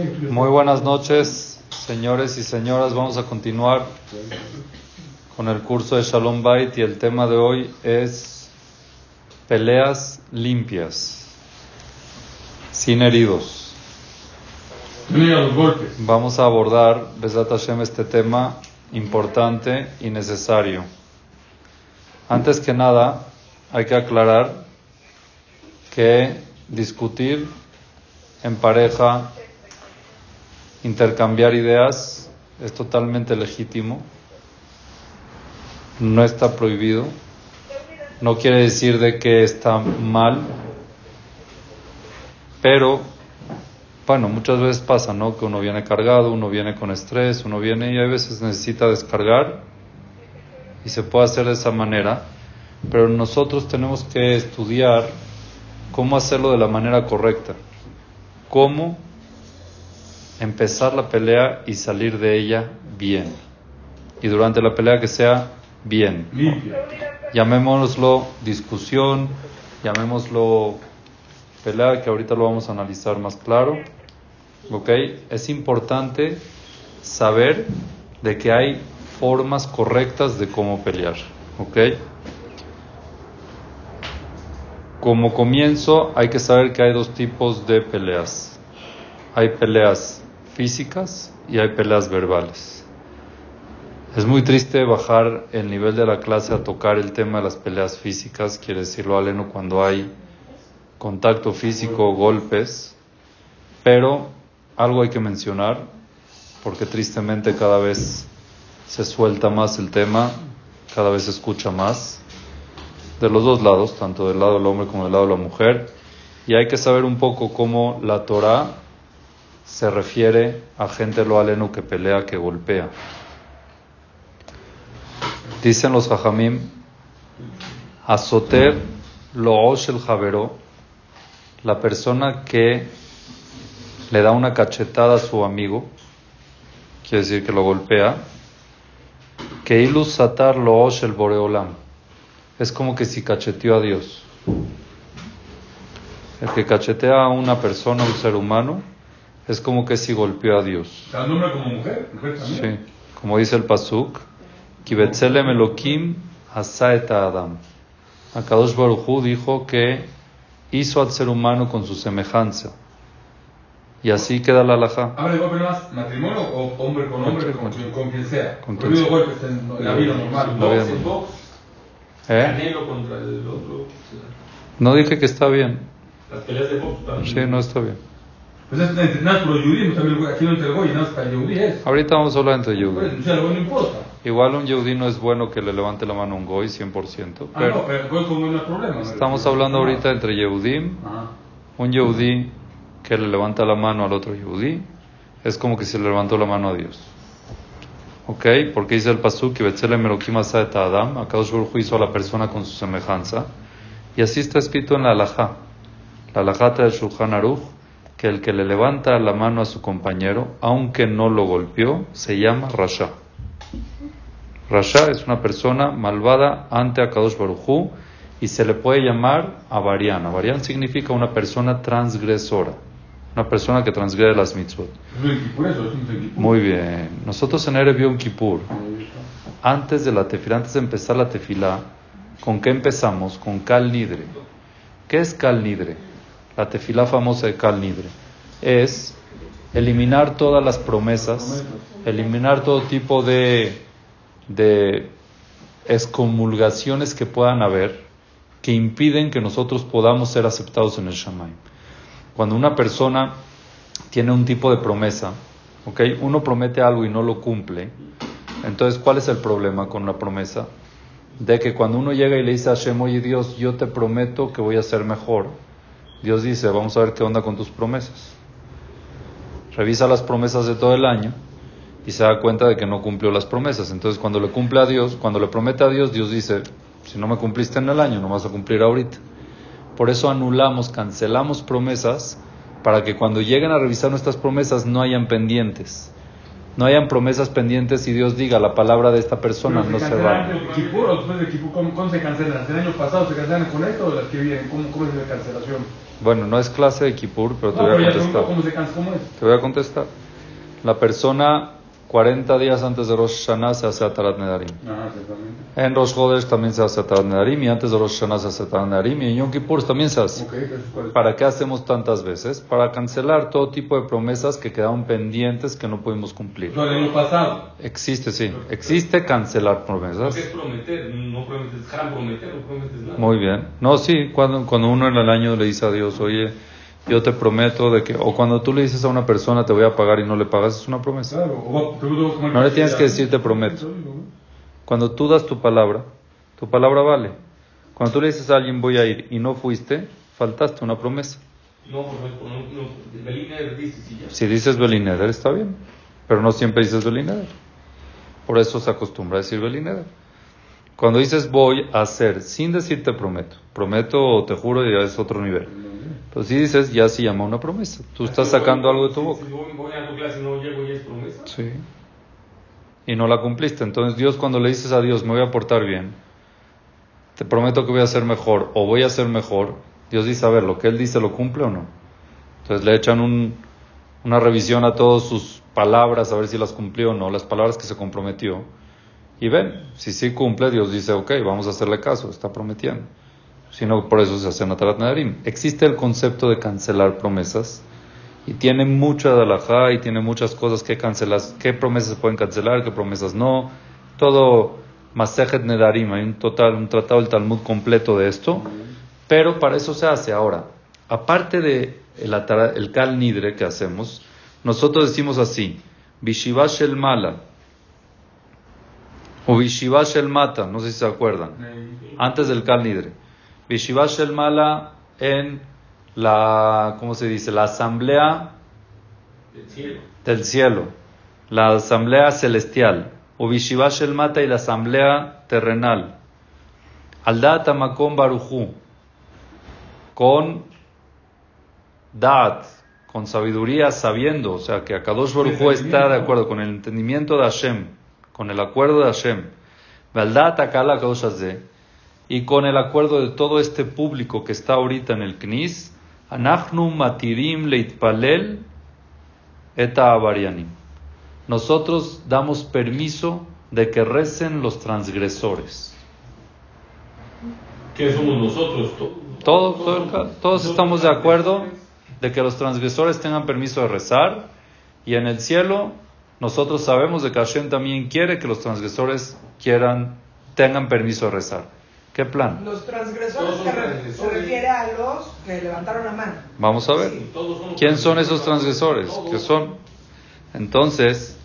Muy buenas noches, señores y señoras. Vamos a continuar con el curso de Shalom Bait y el tema de hoy es peleas limpias, sin heridos. Vamos a abordar, Besat Hashem, este tema importante y necesario. Antes que nada, hay que aclarar que discutir en pareja, intercambiar ideas es totalmente legítimo, no está prohibido, no quiere decir de que está mal, pero bueno, muchas veces pasa, ¿no? Que uno viene cargado, uno viene con estrés, uno viene y a veces necesita descargar y se puede hacer de esa manera, pero nosotros tenemos que estudiar cómo hacerlo de la manera correcta. Cómo empezar la pelea y salir de ella bien. Y durante la pelea que sea bien. Llamémoslo discusión, llamémoslo pelea, que ahorita lo vamos a analizar más claro. ¿Ok? Es importante saber de que hay formas correctas de cómo pelear. ¿Ok? Como comienzo, hay que saber que hay dos tipos de peleas. Hay peleas físicas y hay peleas verbales. Es muy triste bajar el nivel de la clase a tocar el tema de las peleas físicas, quiere decirlo aleno cuando hay contacto físico, golpes, pero algo hay que mencionar, porque tristemente cada vez se suelta más el tema, cada vez se escucha más de los dos lados, tanto del lado del hombre como del lado de la mujer, y hay que saber un poco cómo la Torah se refiere a gente lo aleno que pelea, que golpea. Dicen los hajamim, azoter lo el javero, la persona que le da una cachetada a su amigo, quiere decir que lo golpea, que ilus satar lo el boreolam es como que si cacheteó a Dios. El que cachetea a una persona, un ser humano, es como que si golpeó a Dios. hombre como mujer? ¿Mujer también? Sí, como dice el Pasuk, Kibetzelem Elohim Hasaeta Adam. Akadosh Baruchu dijo que hizo al ser humano con su semejanza. Y así queda la alhaja. ¿Habla de golpe más matrimonio o hombre con hombre, con, con, quien sea? Con quien sea. golpes en la vida normal, box, en box. ¿Eh? contra el otro. No dije que está bien. Las peleas de box también. Sí, no está bien. Pues es entrenar por los judíos, también aquí no entre el goy, nada para el judí es. Ahorita vamos a hablar entre judí. Pues, no importa. Igual un judí no es bueno que le levante la mano a un goy 100%. Pero ah, no, pero el goy no hay problema. Estamos hablando ahorita entre yehudim. Un yehudí que le levanta la mano al otro yehudí es como que se le levantó la mano a Dios. ¿Ok? Porque dice el Pasuk que Betzelem Elohim Adam, Akadosh Baruch hizo a la persona con su semejanza. Y así está escrito en la Alajá. La Alajá del Shulchan Aruch, que el que le levanta la mano a su compañero, aunque no lo golpeó, se llama Rasha. Rasha es una persona malvada ante Akadosh Baruch y se le puede llamar Avarian. Avarian significa una persona transgresora. Una persona que transgrede las mitzvot. Muy bien. Nosotros en Erev Yom Kippur, antes de la tefila, antes de empezar la tefila, ¿con qué empezamos? Con Kal Nidre. ¿Qué es Kal Nidre? La tefila famosa de Kal Nidre. Es eliminar todas las promesas, eliminar todo tipo de, de excomulgaciones que puedan haber que impiden que nosotros podamos ser aceptados en el Shamayim. Cuando una persona tiene un tipo de promesa, ¿ok? Uno promete algo y no lo cumple. Entonces, ¿cuál es el problema con la promesa? De que cuando uno llega y le dice a Hashem, oye Dios, yo te prometo que voy a ser mejor. Dios dice, vamos a ver qué onda con tus promesas. Revisa las promesas de todo el año y se da cuenta de que no cumplió las promesas. Entonces, cuando le cumple a Dios, cuando le promete a Dios, Dios dice, si no me cumpliste en el año, no vas a cumplir ahorita. Por eso anulamos, cancelamos promesas para que cuando lleguen a revisar nuestras promesas no hayan pendientes. No hayan promesas pendientes y Dios diga la palabra de esta persona no se va. ¿Cómo se cancelan? ¿El año pasado se cancelan con esto o las que vienen? ¿Cómo, cómo es la cancelación? Bueno, no es clase de Kippur, pero te voy a contestar. ¿Cómo se? ¿Cómo es? Te voy a contestar. La persona 40 días antes de Rosh Hashanah se hace Atarat Nedarim. Ah, en Rosh Chodesh también se hace Atarat Nedarim y antes de Rosh Hashanah se hace Atarat Nedarim y en Yom Kippur también se hace. ¿Para qué hacemos tantas veces? Para cancelar todo tipo de promesas que quedaron pendientes que no pudimos cumplir. ¿Lo año pasado? Existe, sí. Existe cancelar promesas. ¿Qué es prometer? No prometes, prometer, no prometes nada. Muy bien. No, sí, cuando, cuando uno en el año le dice a Dios, oye, yo te prometo de que, o cuando tú le dices a una persona te voy a pagar y no le pagas, es una promesa. no le tienes que decir te prometo. Cuando tú das tu palabra, tu palabra vale. Cuando tú le dices a alguien voy a ir y no fuiste, faltaste una promesa. No, no, Belineder dice ya. Si dices Belineder está bien, pero no siempre dices Belineder. Por eso se acostumbra a decir Belineder. Cuando dices voy a hacer sin decir te prometo, prometo o te juro ya es otro nivel. Pero si dices, ya se llama una promesa. Tú estás sacando algo de tu boca. Si voy a tu clase y no llego, ya es promesa. Sí. Y no la cumpliste. Entonces Dios cuando le dices a Dios, me voy a portar bien, te prometo que voy a ser mejor o voy a ser mejor, Dios dice, a ver, lo que Él dice lo cumple o no. Entonces le echan un, una revisión a todas sus palabras, a ver si las cumplió o no, las palabras que se comprometió. Y ven, si sí cumple, Dios dice, ok, vamos a hacerle caso, está prometiendo sino por eso se hace Natarat Nadarim. Existe el concepto de cancelar promesas y tiene mucha de y tiene muchas cosas que cancelar, qué promesas se pueden cancelar, qué promesas no. Todo Masejet Nedarim, hay un total, un tratado del Talmud completo de esto, pero para eso se hace ahora. Aparte de el, el Kal Nidre que hacemos, nosotros decimos así, Bishivash el Mala, o Bishivash el Mata, no sé si se acuerdan, antes del Kal Nidre. Bishiva Shel Mala en la, ¿cómo se dice? La asamblea del cielo, la asamblea celestial, o Bishiva Shel Mata y la asamblea terrenal. Aldat Amakom Baruchu, con Dat, con sabiduría, sabiendo, o sea, que Akadosh Baruchu está de acuerdo con el entendimiento de Hashem, con el acuerdo de Hashem. Valdat Akala Akadosh y con el acuerdo de todo este público que está ahorita en el CNIS, Anachnu Matirim Leitpalel Eta Avarianim. Nosotros damos permiso de que recen los transgresores. ¿Qué somos nosotros? Todos, todos estamos de acuerdo de que los transgresores tengan permiso de rezar y en el cielo nosotros sabemos de que Hashem también quiere que los transgresores quieran tengan permiso de rezar. ¿Qué plan? Los transgresores, se refiere a los que levantaron la mano. Vamos a ver. ¿Quién son esos transgresores? ¿Qué son? Entonces,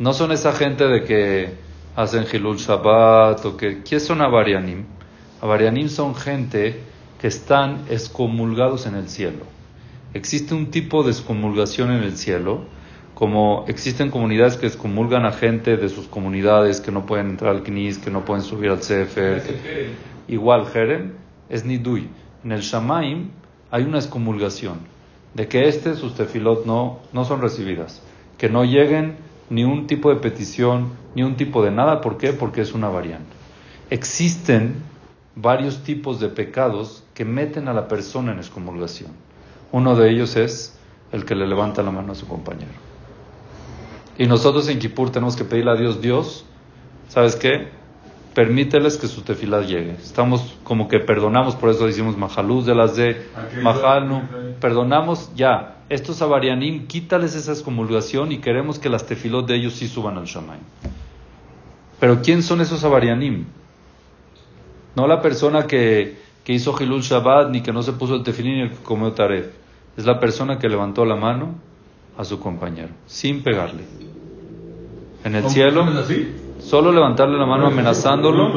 no son esa gente de que hacen Hilul Shabbat o que... ¿Quién son Avarianim? Avarianim son gente que están excomulgados en el cielo. Existe un tipo de excomulgación en el cielo como existen comunidades que excomulgan a gente de sus comunidades que no pueden entrar al Knis, que no pueden subir al Sefer. igual, Jerem es Nidui. En el Shamaim hay una excomulgación de que este, sus tefilot, no, no son recibidas. Que no lleguen ni un tipo de petición, ni un tipo de nada. ¿Por qué? Porque es una variante. Existen varios tipos de pecados que meten a la persona en excomulgación. Uno de ellos es el que le levanta la mano a su compañero. Y nosotros en Kippur tenemos que pedirle a Dios, Dios, ¿sabes qué? Permíteles que su tefilad llegue. Estamos como que perdonamos, por eso decimos Majaluz de las de Majalnu. Perdonamos ya. Estos avarianim, quítales esa excomulgación y queremos que las tefilot de ellos sí suban al Shamay. Pero ¿quién son esos avarianim? No la persona que, que hizo Hilul Shabbat, ni que no se puso el tefilín ni el que comió Taref. Es la persona que levantó la mano a su compañero, sin pegarle. En el cielo, solo levantarle la mano amenazándolo,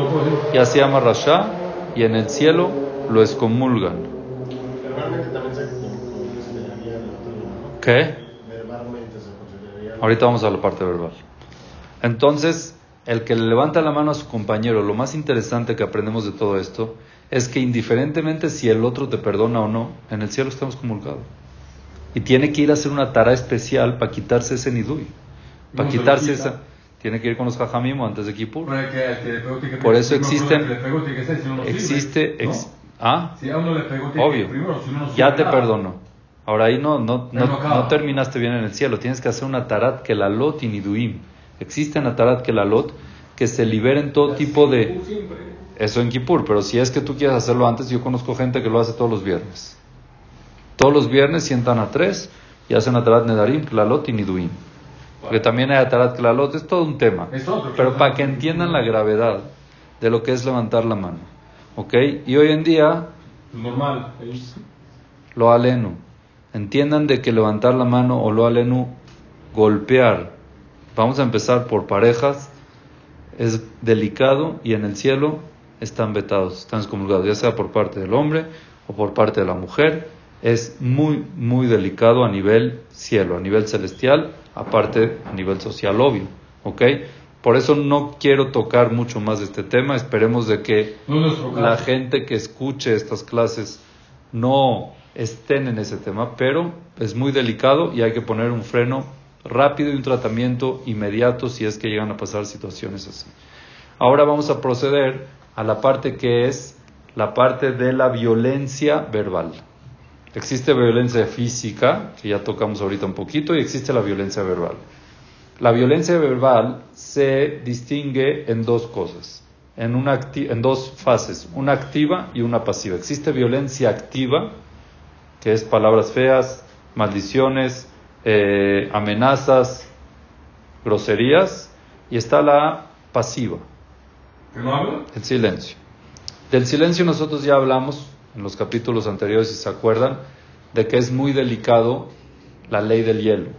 y así llama Rasha, y en el cielo lo excomulgan. ¿Qué? Ahorita vamos a la parte verbal. Entonces, el que le levanta la mano a su compañero, lo más interesante que aprendemos de todo esto es que indiferentemente si el otro te perdona o no, en el cielo estamos comulgados y tiene que ir a hacer una tara especial para quitarse ese nidui. Para quitarse esa, tiene que ir con los jajamim antes de Kippur. Por eso existen, existe, ¿ah? Si a uno le pegó, obvio, ya te perdono. Ahora ahí no, no, no, terminaste bien en el cielo, tienes que hacer una tarat que la lot y niduim. Existe una tarat que la lot que se liberen todo tipo de... Eso en Kippur, pero si es que tú quieres hacerlo antes, yo conozco gente que lo hace todos los viernes. Todos los viernes sientan a tres y hacen Atarat Nedarim, Klalot y Niduim. Porque también hay Atarat Klalot, es todo un tema. Pero para que entiendan la gravedad de lo que es levantar la mano. ¿Ok? Y hoy en día. Normal. Lo alenu. Entiendan de que levantar la mano o lo alenu, golpear. Vamos a empezar por parejas. Es delicado y en el cielo están vetados, están excomulgados, ya sea por parte del hombre o por parte de la mujer es muy, muy delicado a nivel cielo, a nivel celestial, aparte a nivel social, obvio. ¿Ok? Por eso no quiero tocar mucho más de este tema. Esperemos de que la gente que escuche estas clases no estén en ese tema, pero es muy delicado y hay que poner un freno rápido y un tratamiento inmediato si es que llegan a pasar situaciones así. Ahora vamos a proceder a la parte que es la parte de la violencia verbal. Existe violencia física, que ya tocamos ahorita un poquito, y existe la violencia verbal. La violencia verbal se distingue en dos cosas, en, una en dos fases, una activa y una pasiva. Existe violencia activa, que es palabras feas, maldiciones, eh, amenazas, groserías, y está la pasiva. ¿Qué no habla? El silencio. Del silencio nosotros ya hablamos en los capítulos anteriores, si se acuerdan, de que es muy delicado la ley del hielo.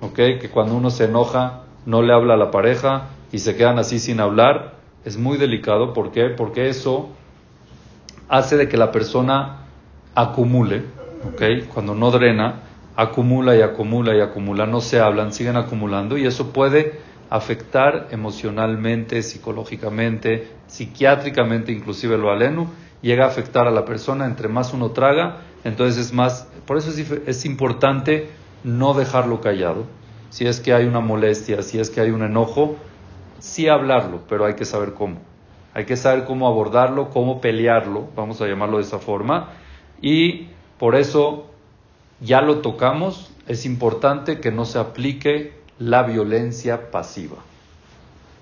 ¿Ok? Que cuando uno se enoja, no le habla a la pareja y se quedan así sin hablar, es muy delicado. ¿Por qué? Porque eso hace de que la persona acumule, ¿ok? Cuando no drena, acumula y acumula y acumula, no se hablan, siguen acumulando y eso puede afectar emocionalmente, psicológicamente, psiquiátricamente, inclusive lo alenu, llega a afectar a la persona, entre más uno traga, entonces es más, por eso es, importante no dejarlo callado. Si es que hay una molestia, si es que hay un enojo, sí hablarlo, pero hay que saber cómo. Hay que saber cómo abordarlo, cómo pelearlo, vamos a llamarlo de esa forma. Y por eso ya lo tocamos, es importante que no se aplique la violencia pasiva.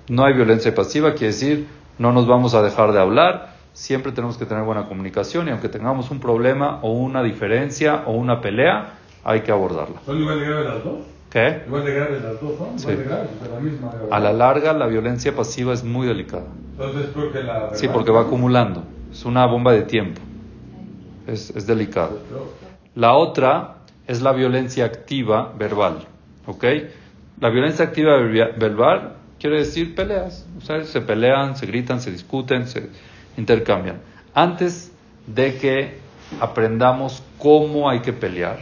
No hay violencia pasiva, quiere decir, no nos vamos a dejar de hablar, siempre tenemos que tener buena comunicación y aunque tengamos un problema o una diferencia o una pelea, hay que abordarla. ¿Son igual de graves las dos? ¿Qué? Igual de graves las dos, ¿no? Sí. la misma A la larga, la violencia pasiva es muy delicada. Entonces, porque la... Sí, porque va acumulando. Es una bomba de tiempo. Es, es delicado. La otra es la violencia activa verbal. ¿Ok? La violencia activa verbal quiere decir peleas. O sea, se pelean, se gritan, se discuten, se intercambian. Antes de que aprendamos cómo hay que pelear,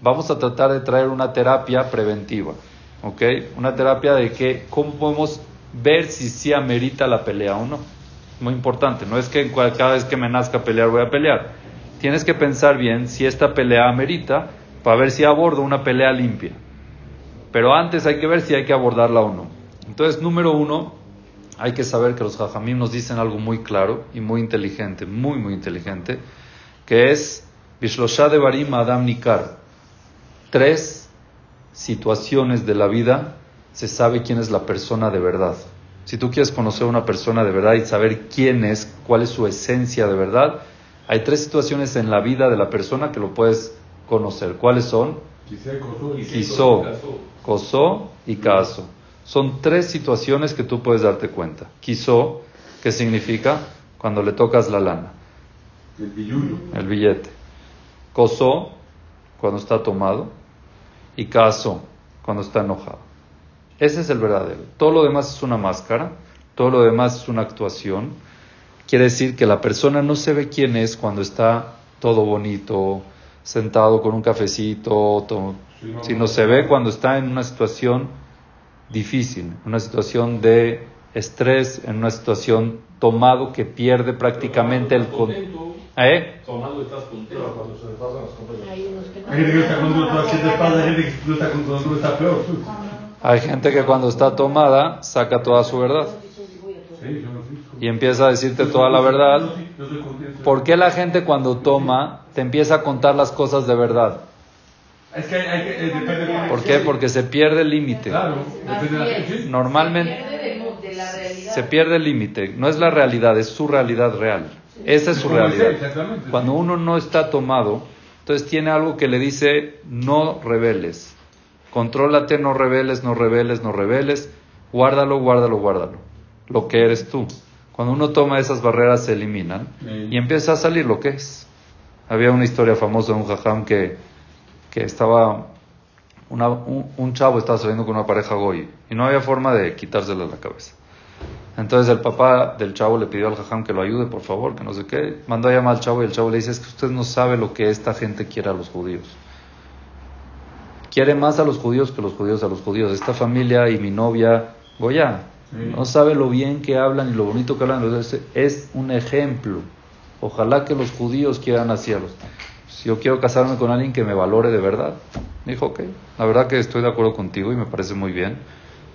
vamos a tratar de traer una terapia preventiva, ¿ok? Una terapia de que, cómo podemos ver si sí amerita la pelea o no. Muy importante, no es que cada vez que me nazca pelear voy a pelear. Tienes que pensar bien si esta pelea amerita para ver si abordo una pelea limpia. Pero antes hay que ver si hay que abordarla o no. Entonces, número uno, hay que saber que los jajamim nos dicen algo muy claro y muy inteligente, muy, muy inteligente, que es Bishlosha de Barim Adam Nikar. Tres situaciones de la vida se sabe quién es la persona de verdad. Si tú quieres conocer a una persona de verdad y saber quién es, cuál es su esencia de verdad, hay tres situaciones en la vida de la persona que lo puedes conocer. ¿Cuáles son? Quisó, Kosó y Caso. Son tres situaciones que tú puedes darte cuenta. Quiso, ¿qué significa? Cuando le tocas la lana. El, billete. Cosó, cuando está tomado. Y caso, cuando está enojado. Ese es el verdadero. Todo lo demás es una máscara. Todo lo demás es una actuación. Quiere decir que la persona no se ve quién es cuando está todo bonito, sentado con un cafecito, sino se ve cuando está en una situación difícil, una situación de estrés, en una situación tomado que pierde prácticamente el control. ¿Eh? Tomado estás contento. Cuando se le pasan las cosas. Hay gente que está contento, ¿qué te pasa? Hay gente que está contento, está peor. Hay gente que cuando está tomada saca toda su verdad. Y empieza a decirte toda la verdad. ¿Por qué la gente cuando toma te empieza a contar las cosas de verdad? ¿Por qué? Porque se pierde el límite. Normalmente se pierde el límite. No es la realidad, es su realidad real. Esa es su realidad. Cuando uno no está tomado, entonces tiene algo que le dice no reveles. Contrólate, no reveles, no reveles, no reveles. Guárdalo, guárdalo, guárdalo. Lo que eres tú. Cuando uno toma esas barreras se eliminan y empieza a salir lo que es. Había una historia famosa de un jajam que, que estaba, un, chavo estaba saliendo con una pareja goy y no había forma de quitársela la cabeza. Entonces el papá del chavo le pidió al jajam que lo ayude, por favor, que no sé qué. Mandó a llamar al chavo y el chavo le dice, es que usted no sabe lo que esta gente quiere a los judíos. Quiere más a los judíos que los judíos a los judíos. Esta familia y mi novia, Goya, no sabe lo bien que hablan y lo bonito que hablan. Es un ejemplo. Ojalá que los judíos quieran así a los. Si yo quiero casarme con alguien que me valore de verdad, me dijo, ok, la verdad que estoy de acuerdo contigo y me parece muy bien.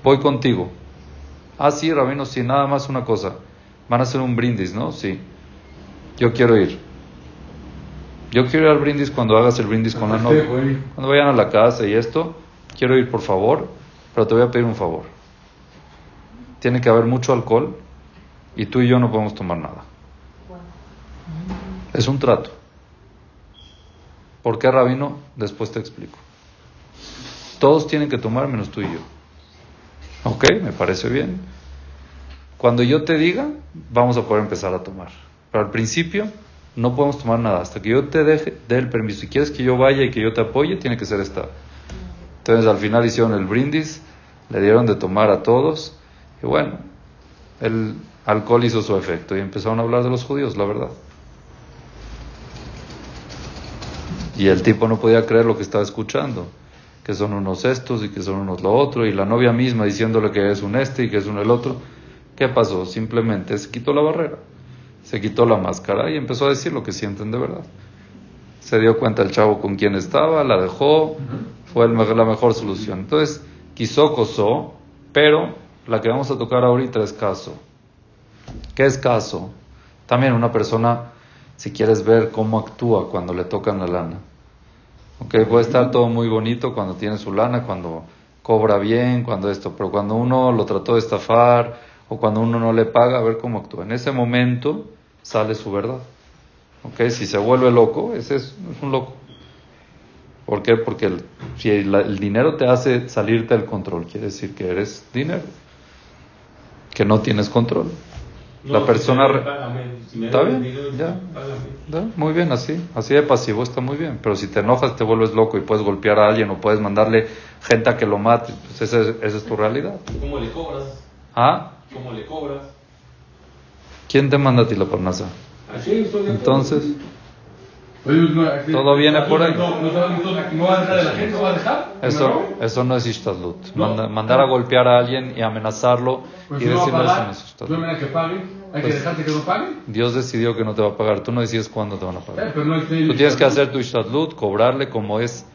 Voy contigo. Ah, sí, Rabino, sí, nada más una cosa. Van a hacer un brindis, ¿no? Sí. Yo quiero ir. Yo quiero ir al brindis cuando hagas el brindis con la novia. Cuando vayan a la casa y esto, quiero ir por favor, pero te voy a pedir un favor tiene que haber mucho alcohol y tú y yo no podemos tomar nada. Es un trato. ¿Por qué, rabino? Después te explico. Todos tienen que tomar menos tú y yo. Ok, me parece bien. Cuando yo te diga, vamos a poder empezar a tomar. Pero al principio no podemos tomar nada. Hasta que yo te deje, dé el permiso. Si quieres que yo vaya y que yo te apoye, tiene que ser esta. Entonces al final hicieron el brindis, le dieron de tomar a todos y bueno, el alcohol hizo su efecto y empezaron a hablar de los judíos, la verdad. Y el tipo no podía creer lo que estaba escuchando, que son unos estos y que son unos lo otro, y la novia misma diciéndole que es un este y que es un el otro. ¿Qué pasó? Simplemente se quitó la barrera, se quitó la máscara y empezó a decir lo que sienten de verdad. Se dio cuenta el chavo con quién estaba, la dejó, fue la mejor solución. Entonces, quiso, cosó, pero la que vamos a tocar ahorita es caso. ¿Qué es caso? También una persona, si quieres ver cómo actúa cuando le tocan la lana. Okay, puede estar todo muy bonito cuando tiene su lana, cuando cobra bien, cuando esto, pero cuando uno lo trató de estafar o cuando uno no le paga, a ver cómo actúa. En ese momento sale su verdad. Okay, si se vuelve loco, ese es, un loco. ¿Por qué? Porque si el dinero te hace salirte del control, quiere decir que eres dinero que no tienes control. la persona... ¿Está bien? Ya. Muy bien, así. Así de pasivo está muy bien. Pero si te enojas, te vuelves loco y puedes golpear a alguien o puedes mandarle gente a que lo mate, pues esa es, esa es tu realidad. ¿Cómo le cobras? ¿Ah? ¿Cómo le cobras? ¿Quién te manda a ti la parnasa? Entonces... Todo viene por ahí. Eso, eso no es ishtadlut. Mandar a golpear a alguien y amenazarlo y decirle eso no es ishtadlut. Dios decidió que no te va a pagar. Tú no decides cuándo te van a pagar. Tú tienes que hacer tu ishtadlut, cobrarle como es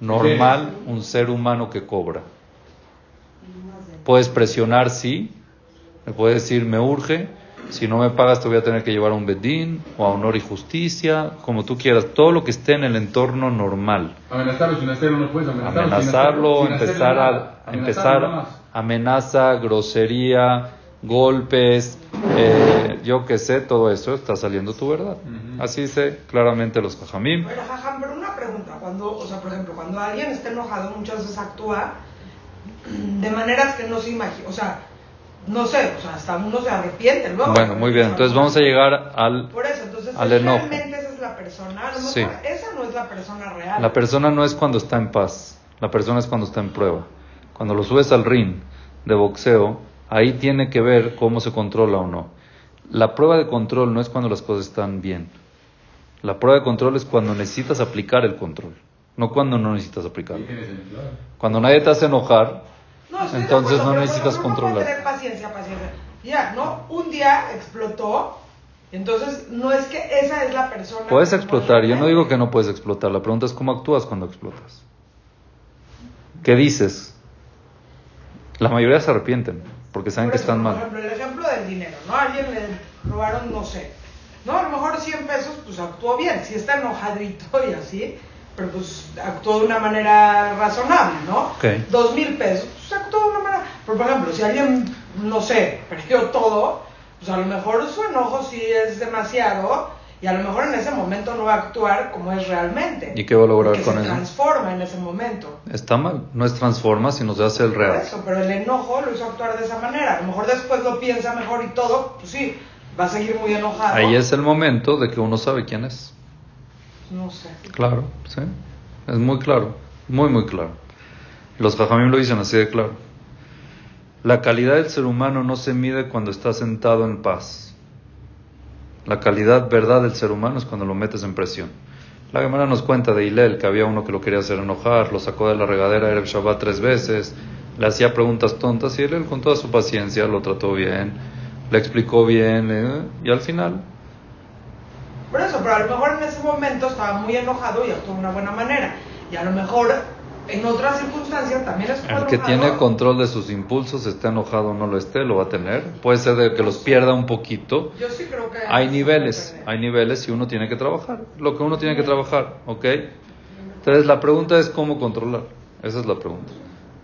normal un ser humano que cobra. Puedes presionar, sí. Me puedes decir, me urge si no me pagas te voy a tener que llevar a un bedín o a honor y justicia, como tú quieras, todo lo que esté en el entorno normal. Amenazarlo sin hacerlo no puedes amenazarlo. empezar a empezar amenaza, grosería, golpes, eh, yo qué sé, todo eso está saliendo tu verdad. Así dice claramente los jajamim. Pero jajam, pero una pregunta, cuando, o sea, por ejemplo, cuando alguien está enojado muchas veces actúa de maneras que no se imagina, o sea, no sé, o sea, hasta uno se arrepiente luego. Bueno, muy bien, entonces vamos a llegar al, Por eso, entonces, al enojo. Realmente esa es la persona, sí. esa no es la persona real. La persona no es cuando está en paz, la persona es cuando está en prueba. Cuando lo subes al ring de boxeo, ahí tiene que ver cómo se controla o no. La prueba de control no es cuando las cosas están bien. La prueba de control es cuando necesitas aplicar el control, no cuando no necesitas aplicarlo. Cuando nadie te hace enojar, entonces no necesitas controlar. tener paciencia, paciencia. Ya, ¿no? Un día explotó. Entonces, no es que esa es la persona. Puedes explotar. Yo no digo que no puedes explotar. La pregunta es cómo actúas cuando explotas. ¿Qué dices? La mayoría se arrepienten porque saben que están por mal. Por ejemplo, el ejemplo del dinero, ¿no? alguien le robaron, no sé, ¿no? A lo mejor 100 pesos, pues actuó bien, si está enojadito y así, pero pues actuó de una manera razonable, ¿no? Okay. Dos mil pesos, pues actuó de una manera... Pero por ejemplo, si alguien, no sé, perdió todo, pues a lo mejor su enojo sí es demasiado y a lo mejor en ese momento no va a actuar como es realmente. ¿Y qué va a lograr con se eso? transforma en ese momento. Está mal, no es transforma, sino se hace el real. Eso, pero el enojo lo hizo actuar de esa manera. A lo mejor después lo piensa mejor y todo, pues sí, va a seguir muy enojado. Ahí es el momento de que uno sabe quién es. Sé. Claro, sí. Es muy claro, muy, muy claro. Los jajamim lo dicen así de claro. La calidad del ser humano no se mide cuando está sentado en paz. La calidad verdad del ser humano es cuando lo metes en presión. La Gemara nos cuenta de Hilel que había uno que lo quería hacer enojar, lo sacó de la regadera Erev Shabbat tres veces, le hacía preguntas tontas y él con toda su paciencia lo trató bien, le explicó bien eh, y al final por eso, pero a lo mejor en ese momento estaba muy enojado y actuó de una buena manera. Y a lo mejor en otras circunstancias también es El que tiene control de sus impulsos, esté enojado o no lo esté, lo va a tener. Puede ser de que los pierda un poquito. Yo sí creo que... Hay niveles, hay niveles y uno tiene que trabajar. Lo que uno tiene que trabajar, ¿ok? Entonces la pregunta es cómo controlar. Esa es la pregunta.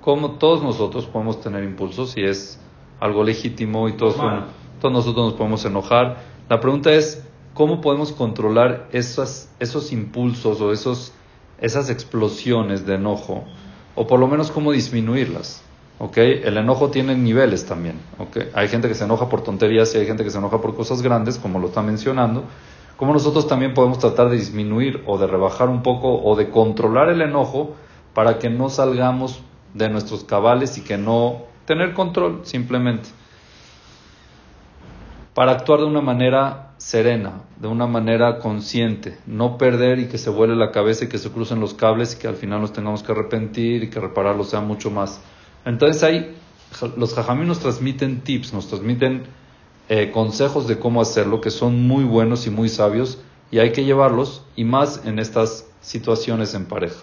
¿Cómo todos nosotros podemos tener impulsos y es algo legítimo y todos, todos nosotros nos podemos enojar? La pregunta es ¿Cómo podemos controlar esos, impulsos o esos, esas explosiones de enojo? O por lo menos cómo disminuirlas. ¿okay? El enojo tiene niveles también. ¿okay? Hay gente que se enoja por tonterías y hay gente que se enoja por cosas grandes, como lo está mencionando. ¿Cómo nosotros también podemos tratar de disminuir o de rebajar un poco o de controlar el enojo para que no salgamos de nuestros cabales y que no tener control simplemente? Para actuar de una manera serena, de una manera consciente, no perder y que se vuele la cabeza y que se crucen los cables y que al final nos tengamos que arrepentir y que repararlo sea mucho más. Entonces ahí los jajamí nos transmiten tips, nos transmiten eh, consejos de cómo hacerlo que son muy buenos y muy sabios y hay que llevarlos y más en estas situaciones en pareja.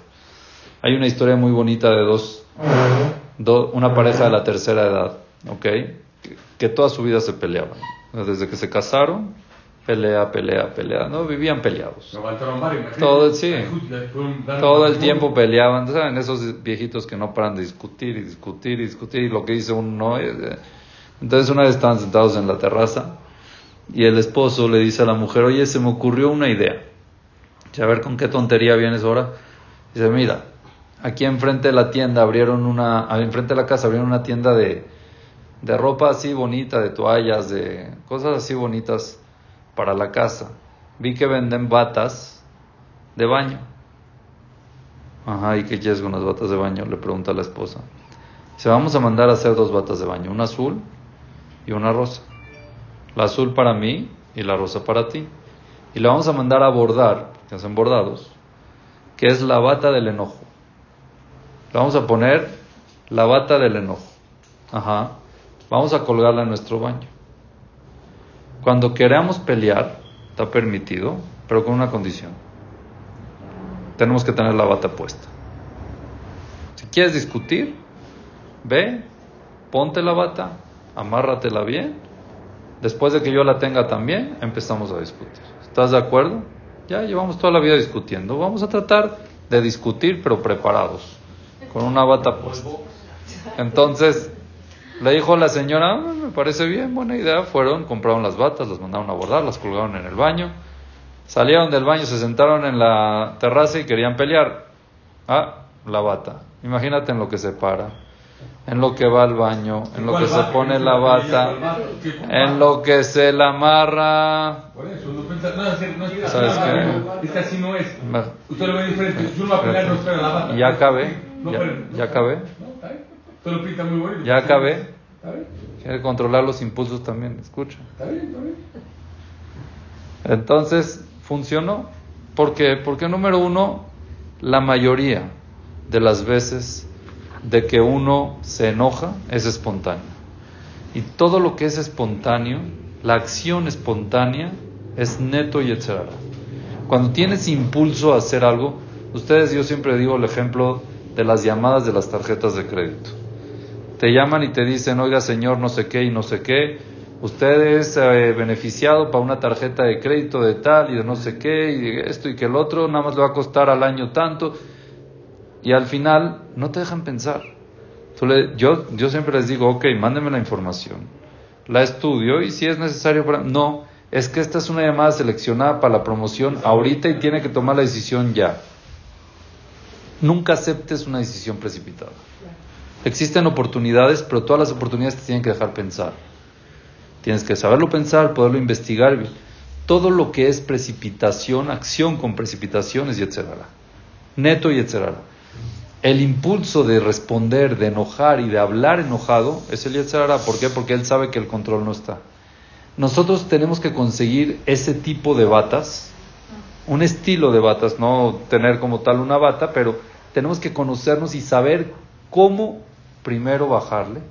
Hay una historia muy bonita de dos, una pareja de la tercera edad, ¿ok? que toda su vida se peleaban. Desde que se casaron, pelea, pelea, pelea, ¿no? Vivían peleados. Todo, sí, todo el tiempo peleaban, ¿saben? Esos viejitos que no paran de discutir y discutir y discutir y lo que dice uno no Entonces una vez estaban sentados en la terraza y el esposo le dice a la mujer, oye, se me ocurrió una idea. a ver con qué tontería vienes ahora. Dice, mira, aquí enfrente de la tienda abrieron una, enfrente de la casa abrieron una tienda de, de ropa así bonita, de toallas, de cosas así bonitas para la casa. Vi que venden batas de baño. Ajá, ¿y qué quieres con las batas de baño? Le pregunta la esposa. Se vamos a mandar a hacer dos batas de baño, una azul y una rosa. La azul para mí y la rosa para ti. Y la vamos a mandar a bordar, que hacen bordados, que es la bata del enojo. Le vamos a poner la bata del enojo. Ajá. Vamos a colgarla en nuestro baño. Cuando queramos pelear, está permitido, pero con una condición. Tenemos que tener la bata puesta. Si quieres discutir, ve, ponte la bata, amárratela bien. Después de que yo la tenga también, empezamos a discutir. ¿Estás de acuerdo? Ya llevamos toda la vida discutiendo. Vamos a tratar de discutir, pero preparados, con una bata puesta. Entonces, le dijo la señora, ah, me parece bien, buena idea. Fueron, compraron las batas, las mandaron a bordar, las colgaron en el baño. Salieron del baño, se sentaron en la terraza y querían pelear. Ah, la bata. Imagínate en lo que se para, en lo que va al baño, en lo que se pone la bata, en lo que se la amarra. Por eso, no no ¿Sabes qué? Es que así no es. Usted lo ve diferente. Yo no voy a pelear, no espera la bata. Ya acabé. Ya, ya acabé. Ya acabé. Quiere controlar los impulsos también, escucha. Entonces, funcionó. ¿Por qué? Porque número uno, la mayoría de las veces de que uno se enoja es espontáneo. Y todo lo que es espontáneo, la acción espontánea, es neto y etcétera. Cuando tienes impulso a hacer algo, ustedes, yo siempre digo el ejemplo de las llamadas de las tarjetas de crédito Te llaman y te dicen, oiga señor, no sé qué y no sé qué, usted es eh, beneficiado para una tarjeta de crédito de tal y de no sé qué, y esto y que el otro, nada más le va a costar al año tanto. Y al final no te dejan pensar. yo, yo siempre les digo, ok, mándenme la información, la estudio y si es necesario para... No, es que esta es una llamada seleccionada para la promoción ahorita y tiene que tomar la decisión ya. Nunca aceptes una decisión precipitada. Existen oportunidades, pero todas las oportunidades te tienen que dejar pensar. Tienes que saberlo pensar, poderlo investigar. Todo lo que es precipitación, acción con precipitaciones y etcétera. Neto y etcétera. El impulso de responder, de enojar y de hablar enojado es el etcétera. ¿Por qué? Porque él sabe que el control no está. Nosotros tenemos que conseguir ese tipo de batas, un estilo de batas, no tener como tal una bata, pero tenemos que conocernos y saber cómo primero bajarle,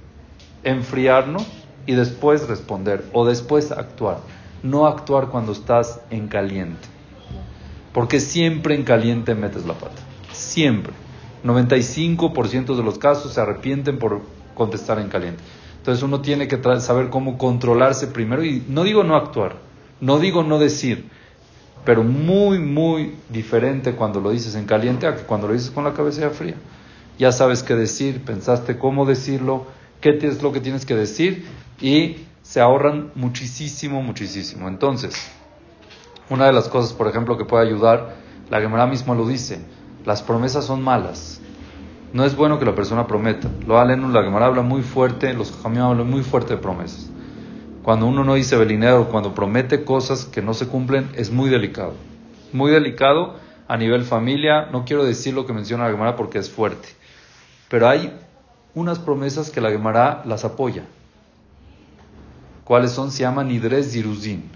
enfriarnos y después responder o después actuar. No actuar cuando estás en caliente. Porque siempre en caliente metes la pata. Siempre. 95% de los casos se arrepienten por contestar en caliente. Entonces uno tiene que saber cómo controlarse primero y no digo no actuar, no digo no decir, pero muy, muy diferente cuando lo dices en caliente a que cuando lo dices con la cabeza fría. Ya sabes qué decir, pensaste cómo decirlo, qué es lo que tienes que decir y se ahorran muchísimo, muchísimo. Entonces, una de las cosas, por ejemplo, que puede ayudar, la Gemara mismo lo dice, las promesas son malas. No es bueno que la persona prometa. Lo aleno, la Gemara habla muy fuerte, los Jamín hablan muy fuerte de promesas. Cuando uno no dice belinero, cuando promete cosas que no se cumplen, es muy delicado. Muy delicado a nivel familia. No quiero decir lo que menciona la Gemara porque es fuerte. Pero hay unas promesas que la Gemara las apoya. ¿Cuáles son? Se llaman Nidres Diruzin.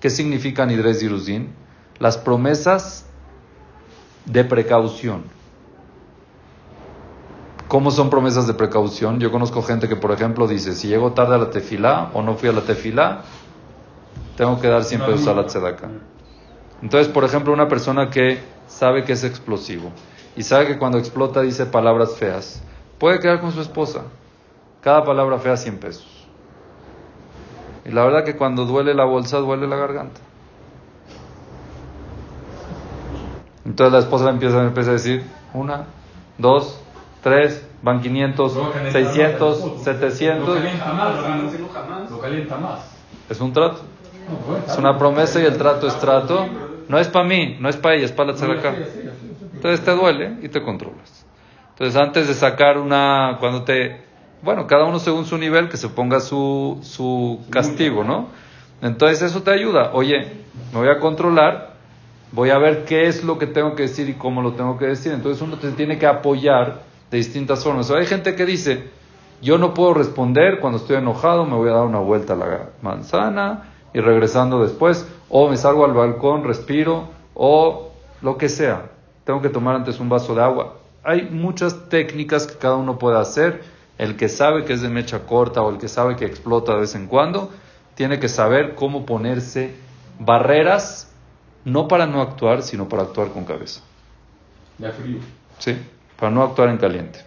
¿Qué significa Nidres Diruzin? Las promesas de precaución. ¿Cómo son promesas de precaución? Yo conozco gente que, por ejemplo, dice, si llego tarde a la tefilá o no fui a la tefilá, tengo que dar 100 pesos a la tzedaka. Entonces, por ejemplo, una persona que sabe que es explosivo y sabe que cuando explota dice palabras feas, puede quedar con su esposa. Cada palabra fea 100 pesos. Y la verdad que cuando duele la bolsa, duele la garganta. Entonces la esposa empieza, empieza a decir, una, dos, tres, van 500, 600, 700. Lo calienta más. Es un trato. Es una promesa y el trato es trato. No es para mí, no es para ella, es para la acá. Entonces te duele y te controlas. Entonces antes de sacar una, cuando te bueno, cada uno según su nivel, que se ponga su, su castigo, ¿no? Entonces eso te ayuda. Oye, me voy a controlar, voy a ver qué es lo que tengo que decir y cómo lo tengo que decir. Entonces uno te tiene que apoyar de distintas formas. hay gente que dice, yo no puedo responder cuando estoy enojado, me voy a dar una vuelta a la manzana y regresando después, o me salgo al balcón, respiro, o lo que sea. Tengo que tomar antes un vaso de agua. Hay muchas técnicas que cada uno puede hacer el que sabe que es de mecha corta o el que sabe que explota de vez en cuando, tiene que saber cómo ponerse barreras, no para no actuar, sino para actuar con cabeza. De frío. Sí, para no actuar en caliente.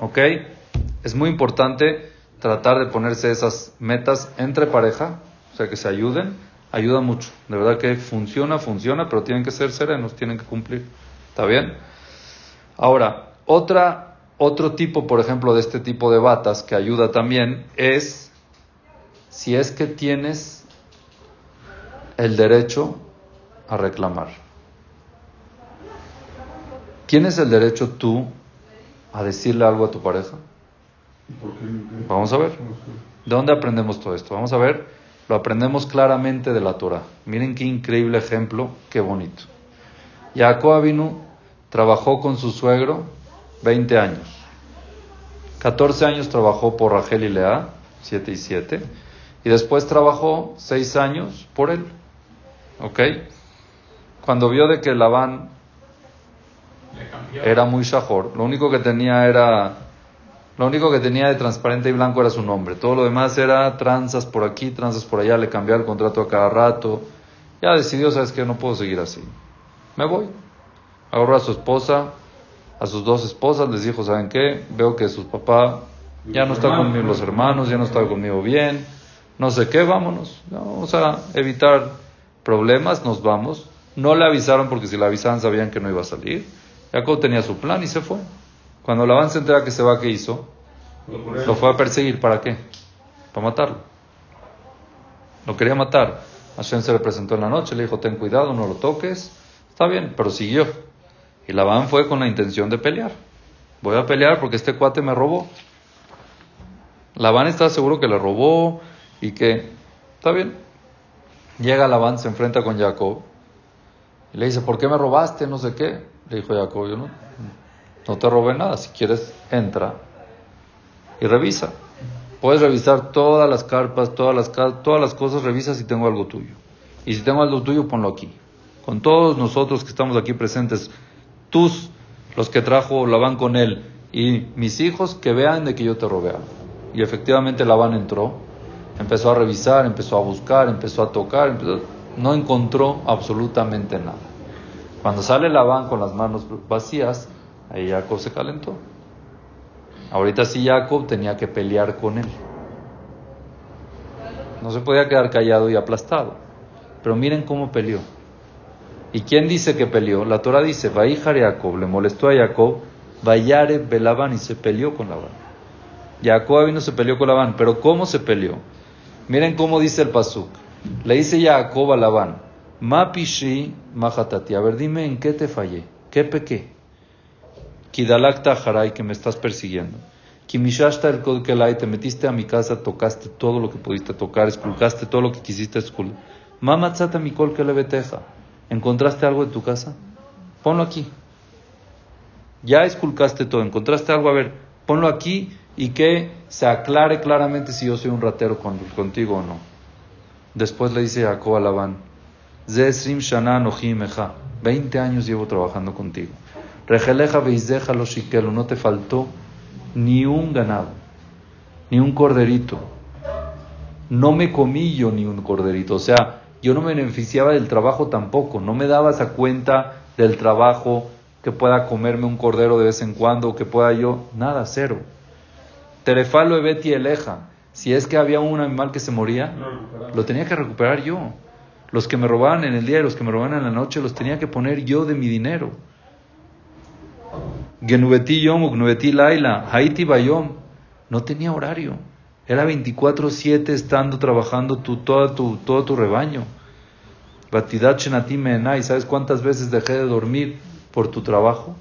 ¿Ok? Es muy importante tratar de ponerse esas metas entre pareja, o sea, que se ayuden, ayuda mucho. De verdad que funciona, funciona, pero tienen que ser serenos, tienen que cumplir. ¿Está bien? Ahora, otra otro tipo, por ejemplo, de este tipo de batas que ayuda también es si es que tienes el derecho a reclamar. ¿Tienes el derecho tú a decirle algo a tu pareja? Vamos a ver. ¿De dónde aprendemos todo esto? Vamos a ver. Lo aprendemos claramente de la Torah. Miren qué increíble ejemplo, qué bonito. Jacob Avinu trabajó con su suegro 20 años. 14 años trabajó por Rachel y Lea, 7 y 7. Y después trabajó 6 años por él. ¿Ok? Cuando vio de que Labán era muy shahor, lo único que tenía era lo único que tenía de transparente y blanco era su nombre. Todo lo demás era tranzas por aquí, tranzas por allá. Le cambió el contrato a cada rato. Ya decidió, sabes que no puedo seguir así. Me voy. Agarró a su esposa, a sus dos esposas, les dijo, ¿saben qué? Veo que su papá Ya no está conmigo los hermanos, ya no está conmigo bien, no sé qué, vámonos. Vamos a evitar problemas, nos vamos. No le avisaron porque si le avisaban sabían que no iba a salir. Jacob tenía su plan y se fue. Cuando Labán se entera que se va, ¿qué hizo? Lo fue a perseguir, ¿para qué? Para matarlo. Lo quería matar. Hashem se le presentó en la noche, le dijo, ten cuidado, no lo toques. Está bien, pero siguió. Y Labán fue con la intención de pelear. Voy a pelear porque este cuate me robó. Labán está seguro que le robó y que... Está bien. Llega Labán, se enfrenta con Jacob. Y le dice, ¿por qué me robaste? No sé qué. Le dijo Jacob, yo no, no te robé nada. Si quieres, entra y revisa. Puedes revisar todas las carpas, todas las, todas las cosas, revisa si tengo algo tuyo. Y si tengo algo tuyo, ponlo aquí. Con todos nosotros que estamos aquí presentes, tus, los que trajo Labán con él, y mis hijos, que vean de que yo te robé algo. Y efectivamente Labán entró, empezó a revisar, empezó a buscar, empezó a tocar, no encontró absolutamente nada. Cuando sale Labán con las manos vacías, ahí Jacob se calentó. Ahorita sí Jacob tenía que pelear con él. No se podía quedar callado y aplastado. Pero miren cómo peleó. ¿Y quién dice que peleó? La Torah dice, Vaijar Jacob, le molestó a Jacob, Vayare Belabán y se peleó con Labán. Jacob vino se peleó con Labán, pero ¿cómo se peleó? Miren cómo dice el pasuk. Le dice Jacob a Labán, Ma pishi mahatati, a ver dime en qué te fallé, qué pequé. Kidalakta Haray, que me estás persiguiendo. Kimishashta el Kodkelai, te metiste a mi casa, tocaste todo lo que pudiste tocar, esculcaste todo lo que quisiste esculcar. Mamatzata mi beteja. ¿Encontraste algo en tu casa? Ponlo aquí. Ya esculcaste todo, encontraste algo, a ver, ponlo aquí y que se aclare claramente si yo soy un ratero contigo o no. Después le dice Jacob a Labán, Zesrim Shana Mecha, 20 años llevo trabajando contigo. Regeleja veisdeja lo shikelu, no te faltó ni un ganado, ni un corderito. No me comí yo ni un corderito, o sea, yo no me beneficiaba del trabajo tampoco, no me dabas a cuenta del trabajo que pueda comerme un cordero de vez en cuando, que pueda yo, nada, cero. Terefalo ebeti eleja, si es que había un animal que se moría, lo tenía que recuperar yo. Los que me robaban en el día y los que me robaban en la noche los tenía que poner yo de mi dinero. Genubeti Yom, Genubeti Laila, Haiti Bayom. No tenía horario. Era 24-7 estando trabajando tu, todo, tu, todo tu rebaño. Batidat Shenati ¿Sabes cuántas veces dejé de dormir por tu trabajo?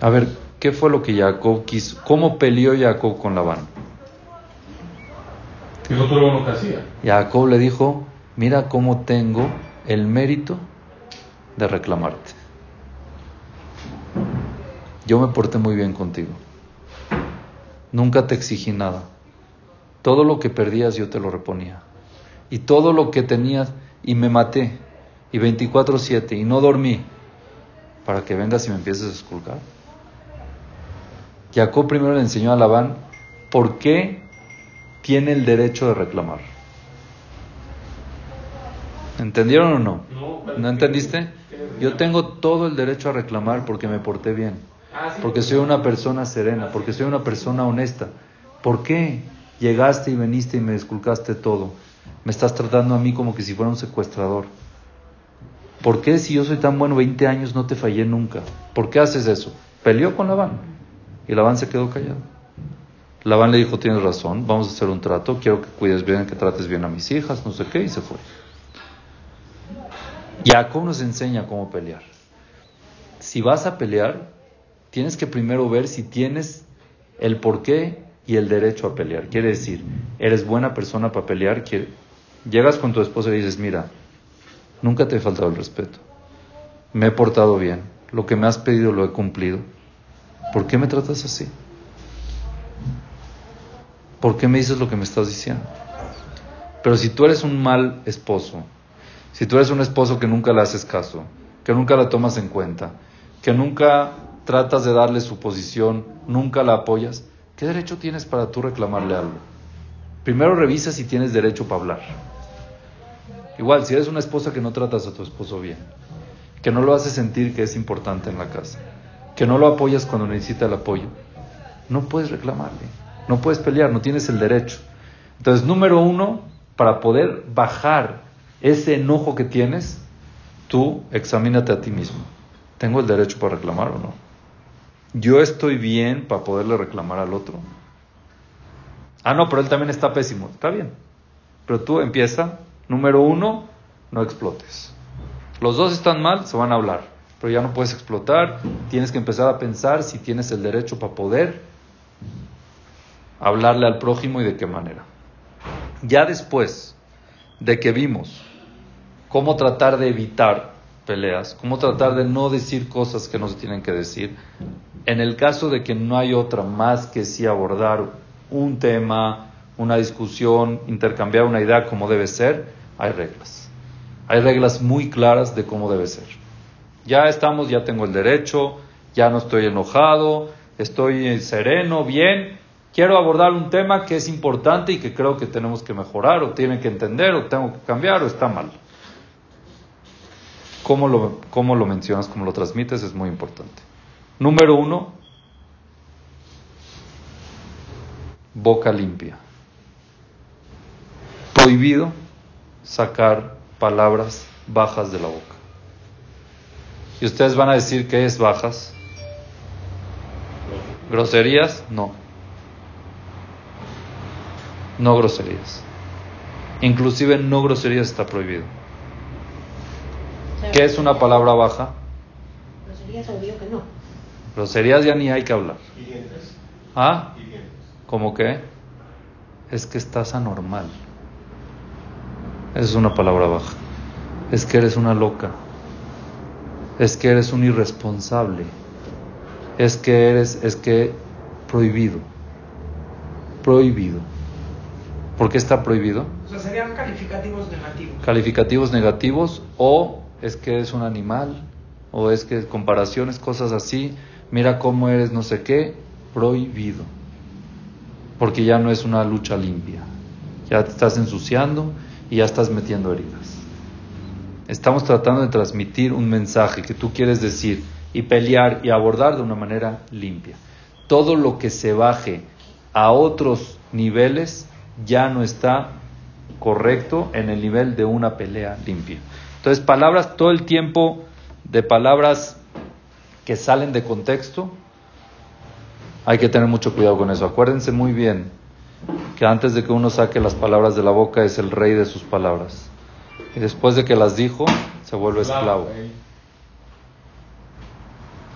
A ver, ¿qué fue lo que Jacob quiso? ¿Cómo peleó Jacob con Labán? ¿Qué otro que hacía? Jacob le dijo, mira cómo tengo el mérito de reclamarte. Yo me porté muy bien contigo. Nunca te exigí nada. Todo lo que perdías yo te lo reponía. Y todo lo que tenías y me maté. Y 24/7 y no dormí. Para que vengas y me empieces a esculcar. Jacob primero le enseñó a Labán por qué tiene el derecho de reclamar. ¿Entendieron o no? ¿No entendiste? Yo tengo todo el derecho a reclamar porque me porté bien. Ah, porque soy una persona serena, porque soy una persona honesta. ¿Por qué llegaste y veniste y me desculcaste todo? Me estás tratando a mí como que si fuera un secuestrador. ¿Por qué si yo soy tan bueno 20 años no te fallé nunca? ¿Por qué haces eso? Peleó con Labán y Labán se quedó callado. Labán le dijo, tienes razón, vamos a hacer un trato, quiero que cuides bien, que trates bien a mis hijas, no sé qué, y se fue. Jacob nos enseña cómo pelear. Si vas a pelear, tienes que primero ver si tienes el porqué y el derecho a pelear. Quiere decir, eres buena persona para pelear. Llegas con tu esposa y dices, mira, nunca te he faltado el respeto. Me he portado bien. Lo que me has pedido lo he cumplido. ¿Por qué me tratas así? ¿Por qué me dices lo que me estás diciendo? Pero si tú eres un mal esposo, si tú eres un esposo que nunca le haces caso, que nunca la tomas en cuenta, que nunca tratas de darle su posición, nunca la apoyas, ¿qué derecho tienes para tú reclamarle algo? Primero revisa si tienes derecho para hablar. Igual, si eres una esposa que no tratas a tu esposo bien, que no lo haces sentir que es importante en la casa, que no lo apoyas cuando necesita el apoyo, no puedes reclamarle, no puedes pelear, no tienes el derecho. Entonces, número uno, para poder bajar ese enojo que tienes, tú examínate a ti mismo. ¿Tengo el derecho para reclamar o no? ¿Yo estoy bien para poderle reclamar al otro? Ah, no, pero él también está pésimo. Está bien. Pero tú empieza, número uno, no explotes. Los dos están mal, se van a hablar. Pero ya no puedes explotar. Tienes que empezar a pensar si tienes el derecho para poder hablarle al prójimo y de qué manera. Ya después de que vimos cómo tratar de evitar peleas, cómo tratar de no decir cosas que no se tienen que decir, en el caso de que no hay otra más que si abordar un tema, una discusión, intercambiar una idea como debe ser, hay reglas. Hay reglas muy claras de cómo debe ser. Ya estamos, ya tengo el derecho, ya no estoy enojado, estoy sereno, bien, quiero abordar un tema que es importante y que creo que tenemos que mejorar o tienen que entender o tengo que cambiar o está mal. Cómo lo, cómo lo mencionas, cómo lo transmites es muy importante. Número uno, boca limpia. Prohibido sacar palabras bajas de la boca. Y ustedes van a decir que es bajas. ¿Groserías? No no groserías. Inclusive no groserías está prohibido. ¿Qué es una palabra baja? Groserías obvio que no. Groserías ya ni hay que hablar. ¿Y dientes? ¿Ah? ¿Y dientes? ¿Cómo qué? Es que estás anormal. Es una palabra baja. Es que eres una loca. Es que eres un irresponsable. Es que eres, es que prohibido. Prohibido. ¿Por qué está prohibido? O sea, serían calificativos negativos. Calificativos negativos o es que es un animal o es que comparaciones, cosas así. Mira cómo eres no sé qué, prohibido. Porque ya no es una lucha limpia. Ya te estás ensuciando y ya estás metiendo heridas. Estamos tratando de transmitir un mensaje que tú quieres decir y pelear y abordar de una manera limpia. Todo lo que se baje a otros niveles ya no está correcto en el nivel de una pelea limpia. Entonces, palabras todo el tiempo de palabras que salen de contexto, hay que tener mucho cuidado con eso. Acuérdense muy bien que antes de que uno saque las palabras de la boca es el rey de sus palabras. Y después de que las dijo, se vuelve esclavo.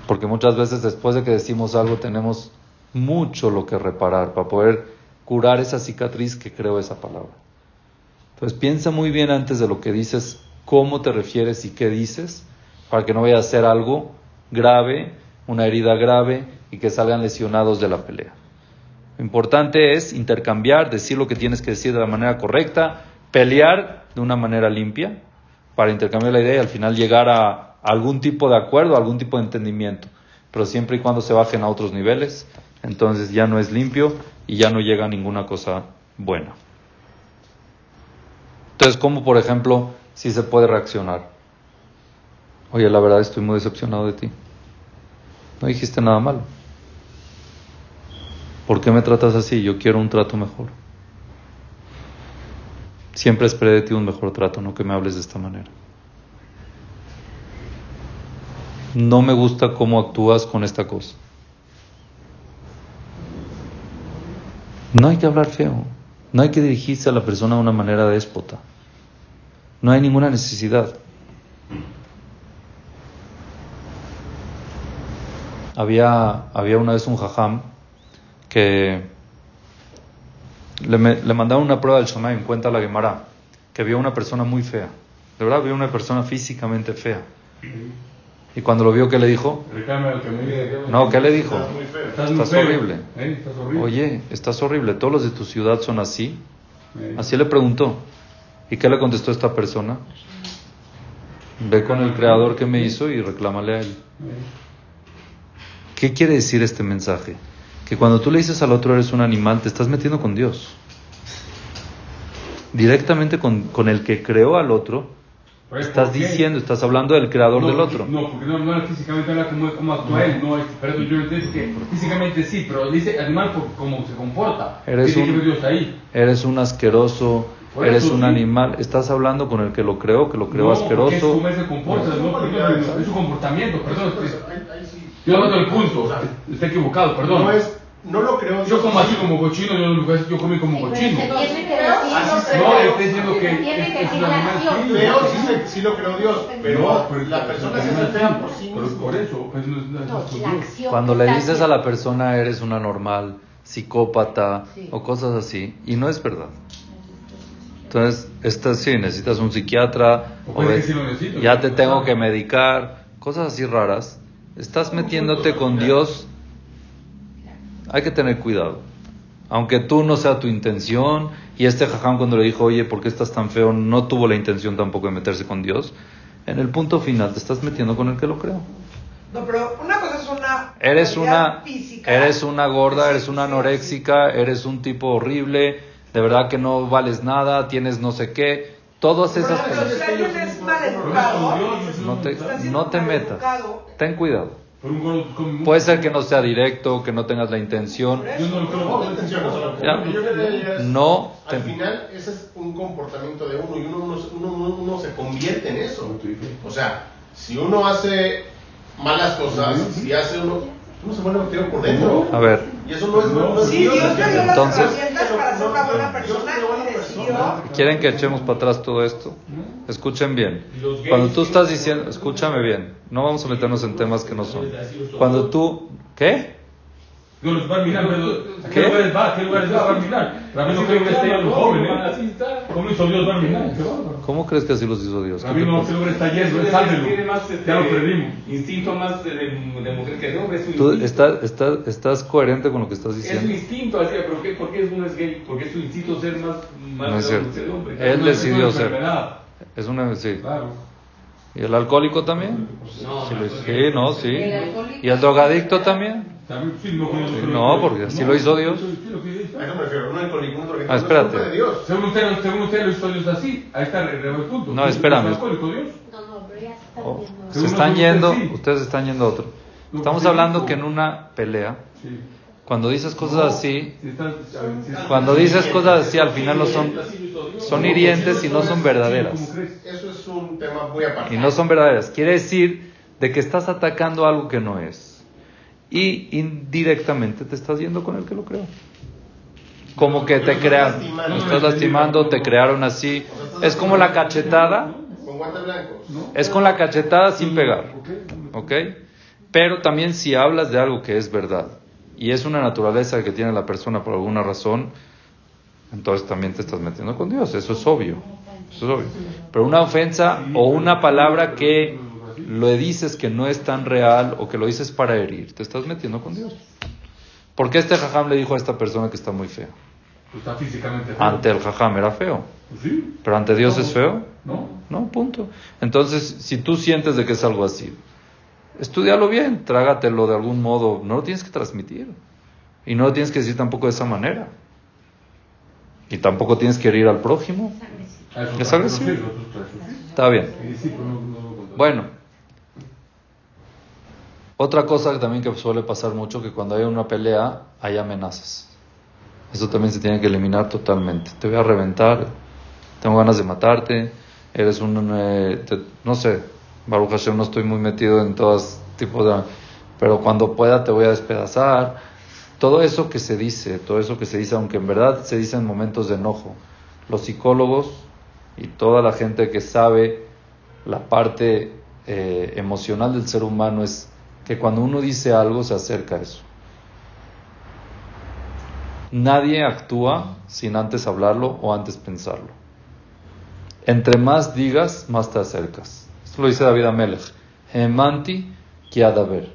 Porque muchas veces después de que decimos algo tenemos mucho lo que reparar para poder curar esa cicatriz que creó esa palabra. Entonces piensa muy bien antes de lo que dices, cómo te refieres y qué dices, para que no vaya a ser algo grave, una herida grave y que salgan lesionados de la pelea. Lo importante es intercambiar, decir lo que tienes que decir de la manera correcta, pelear de una manera limpia para intercambiar la idea y al final llegar a algún tipo de acuerdo, algún tipo de entendimiento. Pero siempre y cuando se bajen a otros niveles, entonces ya no es limpio y ya no llega ninguna cosa buena. Entonces, ¿cómo, por ejemplo, si se puede reaccionar? Oye, la verdad estoy muy decepcionado de ti. No dijiste nada malo. ¿Por qué me tratas así? Yo quiero un trato mejor. Siempre esperé de ti un mejor trato, no que me hables de esta manera. No me gusta cómo actúas con esta cosa. No hay que hablar feo, no hay que dirigirse a la persona de una manera déspota. No hay ninguna necesidad. Había, había una vez un jajam que le, le mandaron una prueba del en cuenta la Gemara, que vio una persona muy fea. De verdad, vio una persona físicamente fea. Y cuando lo vio, ¿qué le dijo? No, ¿qué le dijo? Estás, horrible. Oye, estás horrible. ¿Todos los de tu ciudad son así? Así le preguntó. ¿Y qué le contestó esta persona? Ve con el creador que me hizo y reclámale a él. ¿Qué quiere decir este mensaje? Que cuando tú le dices al otro eres un animal, te estás metiendo con Dios. Directamente con, con el que creó al otro, Estás diciendo, estás hablando del creador del otro. No, porque no, no físicamente habla como, como actúa él, no, pero yo entiendo que físicamente sí, pero dice animal por cómo se comporta. Eres un, Dios ahí. eres un asqueroso, eres un animal. Estás hablando con el que lo creó, que lo creó no, asqueroso. Es cómo se comporta, no, es su comportamiento, perdón. Yo hablando del punto, o sea, está equivocado, perdón. No es no lo creo. Yo como así como cochino, yo, yo comí como cochino. Se tiene que decir, no, está diciendo que es, un animal feo. sí, sí lo creo Dios, pero, la persona se fea por sí misma. Por eso, pues, no, no, Cuando le dices a la persona eres una normal, psicópata o cosas así, y no es verdad. Entonces, esta sí, necesitas un psiquiatra, o, ves, si necesito, ya te tengo que medicar, cosas así raras. Estás metiéndote con Dios hay que tener cuidado. Aunque tú no sea tu intención, y este jajam cuando le dijo, oye, ¿por qué estás tan feo? No tuvo la intención tampoco de meterse con Dios. En el punto final te estás metiendo con el que lo creó. No, pero una cosa es una. Eres una. Eres una gorda, eres una anoréxica, eres un tipo horrible, de verdad que no vales nada, tienes no sé qué. Todas esas cosas. no te, no te metas. Ten cuidado. Puede ser que no sea directo, que no tengas la intención. No, Al final, ese es un comportamiento de uno y uno, uno, uno, se convierte en eso. O sea, si uno hace malas cosas, si hace uno uno se vuelve feo por dentro. A ver. Y eso no es. No, sí, Dios te dio las herramientas para ser una buena persona y decidió. ¿Quieren que echemos para atrás todo esto? Escuchen bien. Cuando tú estás diciendo, escúchame bien, no vamos a meternos en temas que no son. Cuando tú, ¿qué? No los va a mirar, ¿a qué lugares va? ¿A qué lugares va a mirar? No. ¿Cómo hizo Dios va a mirar? ¿Cómo crees que así los hizo Dios? Rabbi no, ¿qué lugar está lleno? Sálvelo. Ya lo perdimos. Instinto más de, de mujer que de hombre. Es Tú estás, estás, estás coherente con lo que estás diciendo. Es un instinto, así, ¿por qué, ¿por qué es uno es gay? Porque es su instinto ser más, más no es cierto. de hombre. Él decidió ser. Es una, sí. Claro. ¿Y el alcohólico también? No, sí, sí, no, sí. ¿Y el drogadicto también? No, porque así lo hizo Dios. A eso me refiero, no alcohólico, Ah, espérate. Según usted, según usted lo hizo Dios así, ahí está el punto. No, espérame. No, no, pero ya se oh, Se están yendo, ustedes están yendo a otro. Estamos hablando que en una pelea, cuando dices cosas así, cuando dices cosas así, al final no son, son hirientes y no son verdaderas. Eso es un tema muy aparte. Y no son verdaderas. Quiere decir de que estás atacando algo que no es y indirectamente te estás yendo con el que lo creó. Como que te crearon, estás lastimando, te crearon así. Es como la cachetada. Es con la cachetada sin pegar. ¿Ok? Pero también si hablas de algo que es verdad y es una naturaleza que tiene la persona por alguna razón, entonces también te estás metiendo con Dios. Eso es obvio. Eso es obvio. Pero una ofensa o una palabra que lo dices que no es tan real o que lo dices para herir, te estás metiendo con Dios. ¿Por qué este jajam le dijo a esta persona que está muy fea? Pues está físicamente feo. Ante el jajam era feo. Sí. Pero ante Dios es feo. No. No, punto. Entonces, si tú sientes de que es algo así, estudialo bien, trágatelo de algún modo. No lo tienes que transmitir. Y no lo tienes que decir tampoco de esa manera. Y tampoco tienes que herir al prójimo. Es agresivo. Está bien. Bueno. Otra cosa también que suele pasar mucho, que cuando hay una pelea hay amenazas. Eso también se tiene que eliminar totalmente. Te voy a reventar, tengo ganas de matarte, eres un... Eh, no sé, Baruch Hashem no estoy muy metido en todos tipos de... Pero cuando pueda te voy a despedazar. Todo eso que se dice, todo eso que se dice, aunque en verdad se dice en momentos de enojo, los psicólogos y toda la gente que sabe la parte eh, emocional del ser humano es que cuando uno dice algo se acerca a eso. Nadie actúa sin antes hablarlo o antes pensarlo. Entre más digas, más te acercas. Esto lo dice David Amelech. Hemanti ver.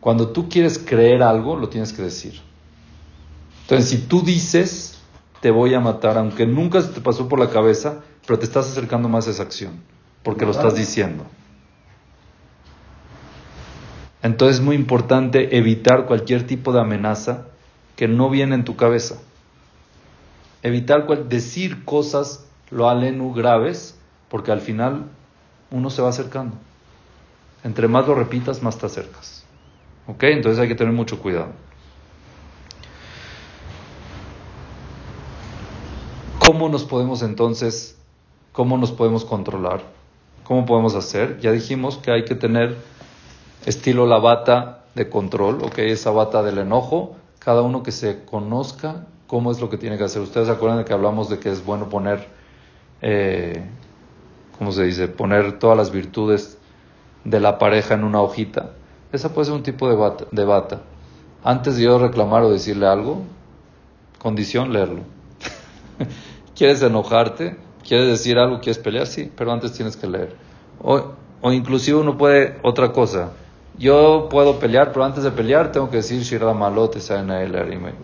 Cuando tú quieres creer algo, lo tienes que decir. Entonces, si tú dices, te voy a matar, aunque nunca se te pasó por la cabeza, pero te estás acercando más a esa acción, porque lo estás diciendo. Entonces es muy importante evitar cualquier tipo de amenaza que no viene en tu cabeza. Evitar decir cosas lo alenu graves, porque al final uno se va acercando. Entre más lo repitas, más te acercas. ¿Ok? Entonces hay que tener mucho cuidado. ¿Cómo nos podemos entonces, cómo nos podemos controlar? ¿Cómo podemos hacer? Ya dijimos que hay que tener estilo la bata de control, ¿ok? Esa bata del enojo, cada uno que se conozca cómo es lo que tiene que hacer. Ustedes se acuerdan de que hablamos de que es bueno poner, eh, ¿cómo se dice? Poner todas las virtudes de la pareja en una hojita. Esa puede ser un tipo de bata. De bata. Antes de yo reclamar o decirle algo, condición leerlo. ¿Quieres enojarte? ¿Quieres decir algo? ¿Quieres pelear? Sí, pero antes tienes que leer. O, o inclusive uno puede, otra cosa, yo puedo pelear, pero antes de pelear tengo que decir Shira Malote,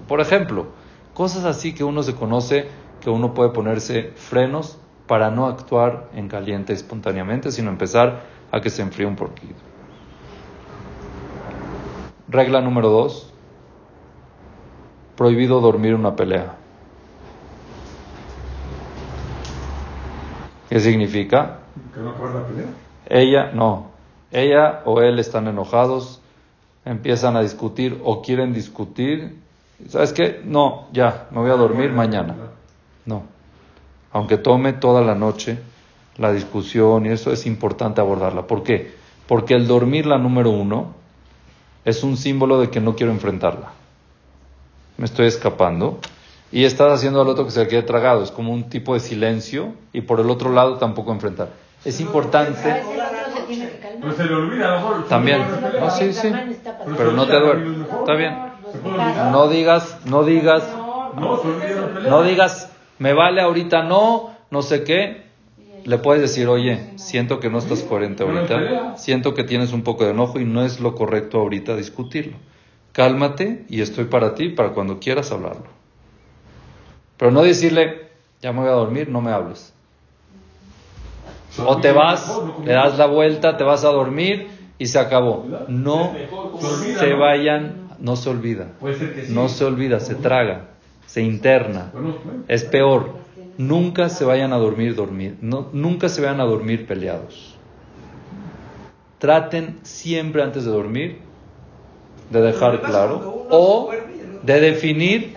Por ejemplo, cosas así que uno se conoce, que uno puede ponerse frenos para no actuar en caliente espontáneamente, sino empezar a que se enfríe un poquito. Regla número dos, prohibido dormir una pelea. ¿Qué significa? ¿Que no acabar la pelea? Ella, no. Ella o él están enojados, empiezan a discutir o quieren discutir. ¿Sabes qué? No, ya, me voy a dormir mañana. No. Aunque tome toda la noche la discusión y eso es importante abordarla. ¿Por qué? Porque el dormir la número uno es un símbolo de que no quiero enfrentarla. Me estoy escapando y estás haciendo al otro que se quede tragado. Es como un tipo de silencio y por el otro lado tampoco enfrentar. Es importante. Se le olvida, a lo mejor. También. No, sí, sí. Pero no te duermes. Está bien. No digas, no digas, no digas, me vale ahorita no, no sé qué. Le puedes decir, oye, siento que no estás coherente ahorita, siento que tienes un poco de enojo y no es lo correcto ahorita discutirlo. Cálmate y estoy para ti para cuando quieras hablarlo. Pero no decirle, ya me voy a dormir, no me hables. O te vas, le das la vuelta, te vas a dormir y se acabó. No se vayan, no se olvida. No se olvida, se traga, se interna. Es peor. Nunca se vayan a dormir dormir, no, nunca se vayan a dormir peleados. Traten siempre antes de dormir de dejar claro o de definir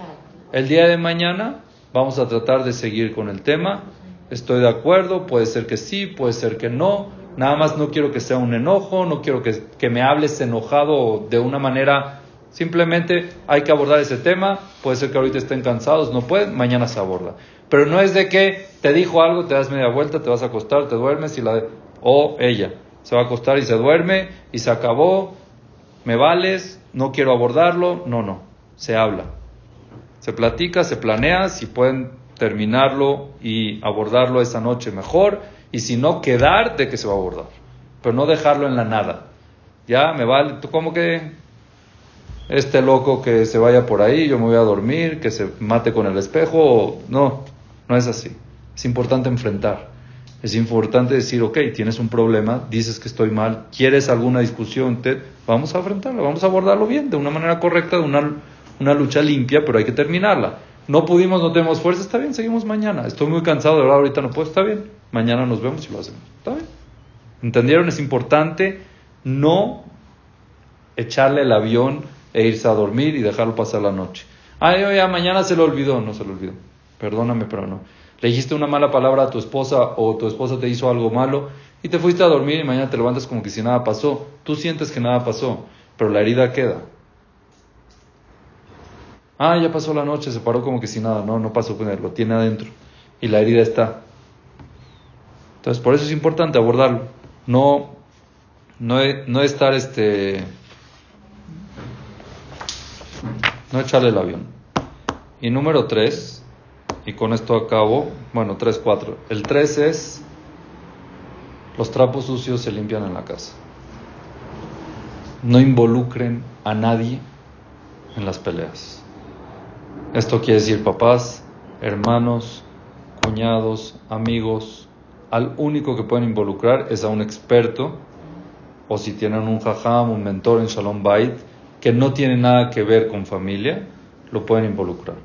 el día de mañana vamos a tratar de seguir con el tema estoy de acuerdo, puede ser que sí, puede ser que no, nada más no quiero que sea un enojo, no quiero que, que me hables enojado de una manera, simplemente hay que abordar ese tema, puede ser que ahorita estén cansados, no pueden, mañana se aborda. Pero no es de que te dijo algo, te das media vuelta, te vas a acostar, te duermes y la... o ella. Se va a acostar y se duerme y se acabó, me vales, no quiero abordarlo, no, no, se habla. Se platica, se planea, si pueden terminarlo y abordarlo esa noche mejor, y si no, quedar de que se va a abordar, pero no dejarlo en la nada. Ya me vale, tú como que este loco que se vaya por ahí, yo me voy a dormir, que se mate con el espejo, no, no es así. Es importante enfrentar. Es importante decir, ok, tienes un problema, dices que estoy mal, quieres alguna discusión, te, vamos a enfrentarlo, vamos a abordarlo bien, de una manera correcta, de una, una lucha limpia, pero hay que terminarla. No pudimos, no tenemos fuerza, está bien, seguimos mañana. Estoy muy cansado, de verdad, ahorita no puedo, está bien. Mañana nos vemos y lo hacemos. Está bien. ¿Entendieron? Es importante no echarle el avión e irse a dormir y dejarlo pasar la noche. Ay, ya mañana se lo olvidó, no se lo olvidó. Perdóname, pero no. Le dijiste una mala palabra a tu esposa o tu esposa te hizo algo malo y te fuiste a dormir y mañana te levantas como que si nada pasó. Tú sientes que nada pasó, pero la herida queda. Ah, ya pasó la noche, se paró como que si nada. No, no pasó con él, lo tiene adentro. Y la herida está. Entonces, por eso es importante abordarlo. No, no, no estar este. No echarle el avión. Y número tres, y con esto acabo, bueno, tres, cuatro. El tres es. Los trapos sucios se limpian en la casa. No involucren a nadie en las peleas. Esto quiere decir papás, hermanos, cuñados, amigos. Al único que pueden involucrar es a un experto o si tienen un jajam, un mentor en Shalom Bait que no tiene nada que ver con familia, lo pueden involucrar.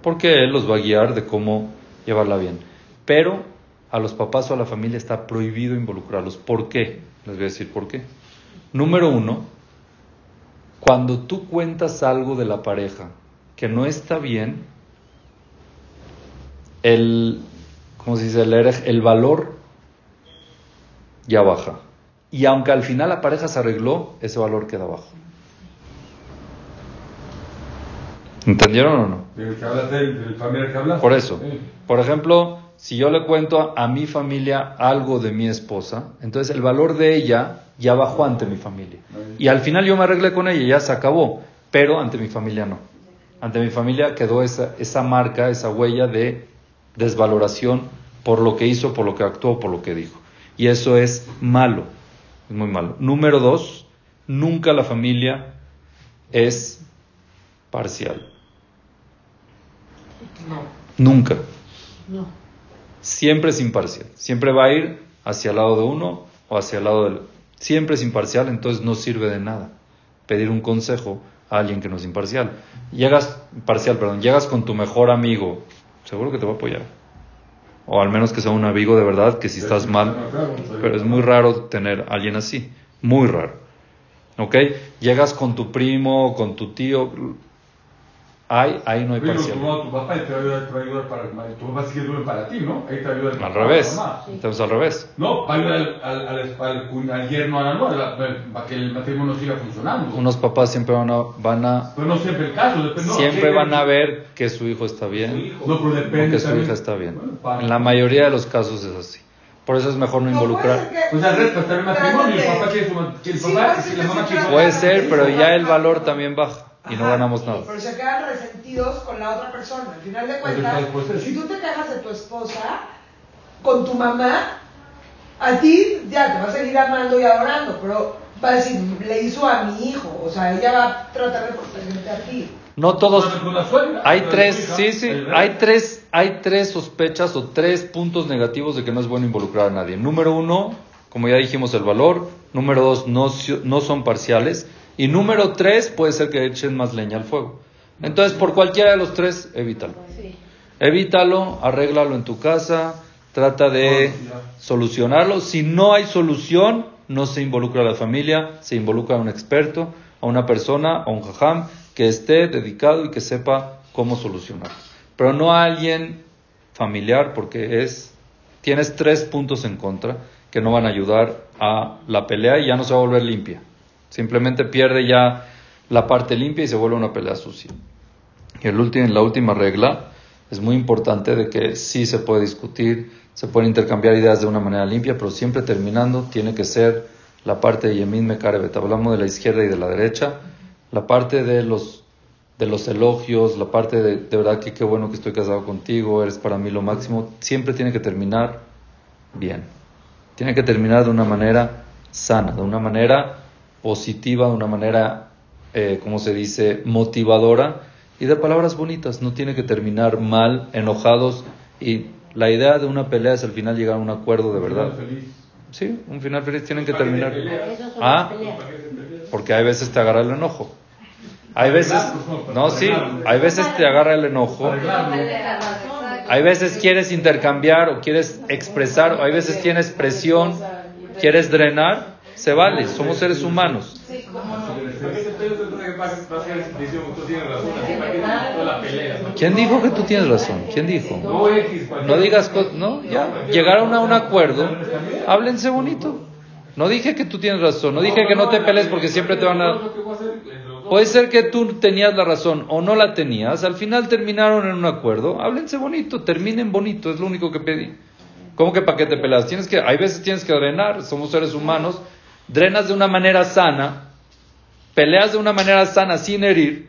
Porque él los va a guiar de cómo llevarla bien. Pero a los papás o a la familia está prohibido involucrarlos. ¿Por qué? Les voy a decir por qué. Número uno, cuando tú cuentas algo de la pareja que no está bien, el, ¿cómo se dice? El, el valor ya baja. Y aunque al final la pareja se arregló, ese valor queda bajo. ¿Entendieron o no? Por eso. Por ejemplo, si yo le cuento a mi familia algo de mi esposa, entonces el valor de ella ya bajó ante mi familia. Y al final yo me arreglé con ella, ya se acabó, pero ante mi familia no. Ante mi familia quedó esa, esa marca, esa huella de desvaloración por lo que hizo, por lo que actuó, por lo que dijo. Y eso es malo, es muy malo. Número dos, nunca la familia es parcial. No. Nunca. No. Siempre es imparcial. Siempre va a ir hacia el lado de uno o hacia el lado del... Siempre es imparcial, entonces no sirve de nada pedir un consejo a alguien que no es imparcial. Llegas, parcial, perdón, llegas con tu mejor amigo, seguro que te va a apoyar. O al menos que sea un amigo de verdad, que si estás mal, pero es muy raro tener a alguien así, muy raro. ¿Ok? Llegas con tu primo, con tu tío, Ahí, ahí no hay parcial. Tu, tu, papá te va a ayudar, te va a ayudar para, tu papá sí que duele para ti, ¿no? Ahí te va a ayudar Al revés. Entonces al revés. No, va a ayudar al, al, al, al, yerno a la nueva, para que el matrimonio siga funcionando. Unos papás siempre van a... Van a pero no siempre el caso. Depende, no, siempre van a ver que su hijo está bien. No, pero depende. O que su hija está bien. Bueno, en la mayoría de los casos es así. Por eso es mejor no involucrar. Pues al está el matrimonio, el papá quiere su, el papá, la mamá quiere Puede ser, pero ya el valor también baja y no ganamos nada. Pero se quedan resentidos con la otra persona. Al final de cuentas, si tú te quejas de tu esposa con tu mamá, a ti ya te va a seguir amando y adorando, pero va a decir, le hizo a mi hijo, o sea, ella va a tratar de protegerte a ti. No todos. Hay tres, sí, sí, hay tres, hay tres sospechas o tres puntos negativos de que no es bueno involucrar a nadie. Número uno, como ya dijimos, el valor. Número dos, no, no son parciales. Y número tres, puede ser que echen más leña al fuego. Entonces, por cualquiera de los tres, evítalo. Evítalo, arréglalo en tu casa, trata de solucionarlo. Si no hay solución, no se involucra a la familia, se involucra a un experto, a una persona, a un jajam, que esté dedicado y que sepa cómo solucionarlo. Pero no a alguien familiar, porque es, tienes tres puntos en contra que no van a ayudar a la pelea y ya no se va a volver limpia. Simplemente pierde ya la parte limpia y se vuelve una pelea sucia. Y el último, la última regla es muy importante de que sí se puede discutir, se pueden intercambiar ideas de una manera limpia, pero siempre terminando tiene que ser la parte de Yemin Mekarebet. Hablamos de la izquierda y de la derecha. La parte de los, de los elogios, la parte de, de verdad que qué bueno que estoy casado contigo, eres para mí lo máximo, siempre tiene que terminar bien. Tiene que terminar de una manera sana, de una manera positiva, de una manera, eh, como se dice, motivadora y de palabras bonitas. No tiene que terminar mal, enojados. Y la idea de una pelea es al final llegar a un acuerdo de verdad. Sí, un final feliz tienen que terminar. Ah, porque hay veces te agarra el enojo. Hay veces, no, sí, hay veces te agarra el enojo. Hay veces quieres intercambiar o quieres expresar, o hay veces tienes presión, quieres drenar se vale, somos seres humanos. ¿Quién dijo que tú tienes razón? ¿Quién dijo? No digas, no, ya, llegaron a un acuerdo, háblense bonito. No dije que tú tienes razón, no dije que no te pelees porque siempre te van a... Puede ser que tú tenías la razón o no la tenías, al final terminaron en un acuerdo, háblense bonito, terminen bonito, es lo único que pedí. ¿Cómo que para qué te peleas? Tienes que, hay veces tienes que drenar, somos seres humanos, drenas de una manera sana, peleas de una manera sana sin herir,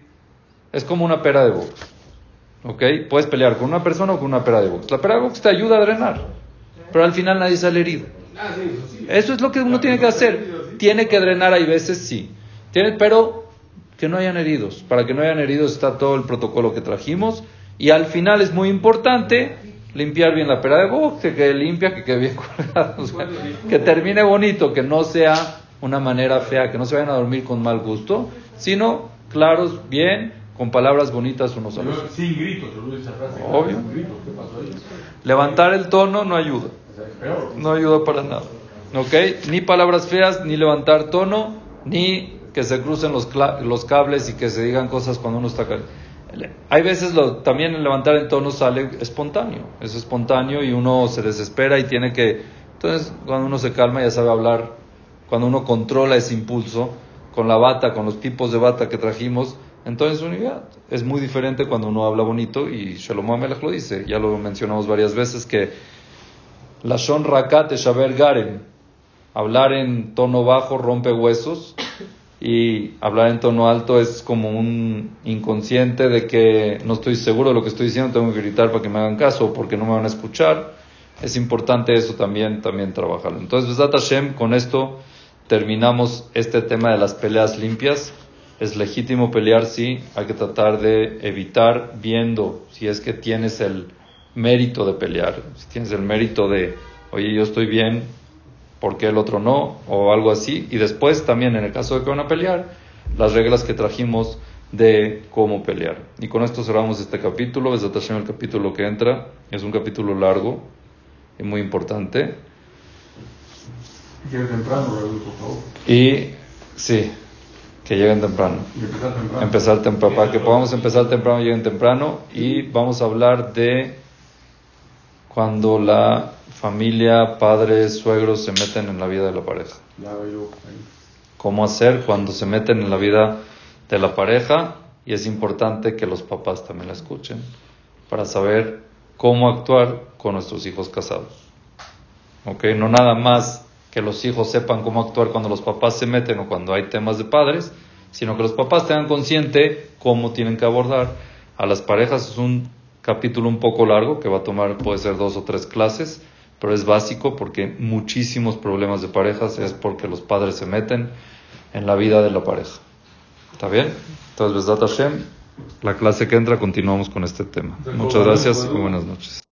es como una pera de box. ¿Ok? Puedes pelear con una persona o con una pera de box. La pera de box te ayuda a drenar, pero al final nadie sale herido. Eso es lo que uno tiene que hacer. Tiene que drenar, hay veces sí. Tiene, pero que no hayan heridos. Para que no hayan heridos está todo el protocolo que trajimos. Y al final es muy importante limpiar bien la pera de box, que quede limpia, que quede bien colgada, que termine bonito, que no sea una manera fea, que no se vayan a dormir con mal gusto, sino claros, bien, con palabras bonitas unos a los Sin gritos, Obvio. Levantar el tono no ayuda. No ayuda para nada. ¿Ok? Ni palabras feas, ni levantar tono, ni que se crucen los, los cables y que se digan cosas cuando uno está... Hay veces lo, también el levantar el tono sale espontáneo, es espontáneo y uno se desespera y tiene que... Entonces, cuando uno se calma ya sabe hablar, cuando uno controla ese impulso, con la bata, con los tipos de bata que trajimos, entonces unidad es muy diferente cuando uno habla bonito y Shalom Amelech lo dice, ya lo mencionamos varias veces que la Shon Rakat Shaber Garen, hablar en tono bajo rompe huesos y hablar en tono alto es como un inconsciente de que no estoy seguro de lo que estoy diciendo, tengo que gritar para que me hagan caso porque no me van a escuchar. Es importante eso también, también trabajarlo. Entonces, Besat Hashem, con esto terminamos este tema de las peleas limpias. Es legítimo pelear, sí, hay que tratar de evitar viendo si es que tienes el mérito de pelear, si tienes el mérito de, oye, yo estoy bien, ¿por qué el otro no? O algo así. Y después también, en el caso de que van a pelear, las reglas que trajimos de cómo pelear. Y con esto cerramos este capítulo. Es el capítulo que entra. Es un capítulo largo y muy importante. temprano, por favor. Y sí, que lleguen temprano. empezar temprano. Empezar temprano. Para que podamos empezar temprano, lleguen temprano. Y vamos a hablar de cuando la familia, padres, suegros se meten en la vida de la pareja. ¿Cómo hacer cuando se meten en la vida de la pareja? Y es importante que los papás también la escuchen para saber cómo actuar con nuestros hijos casados. ¿Ok? No nada más que los hijos sepan cómo actuar cuando los papás se meten o cuando hay temas de padres, sino que los papás tengan consciente cómo tienen que abordar a las parejas. Es un capítulo un poco largo que va a tomar, puede ser dos o tres clases, pero es básico porque muchísimos problemas de parejas es porque los padres se meten en la vida de la pareja. ¿Está bien? Entonces, Besdat Hashem, la clase que entra continuamos con este tema. Muchas gracias y buenas noches.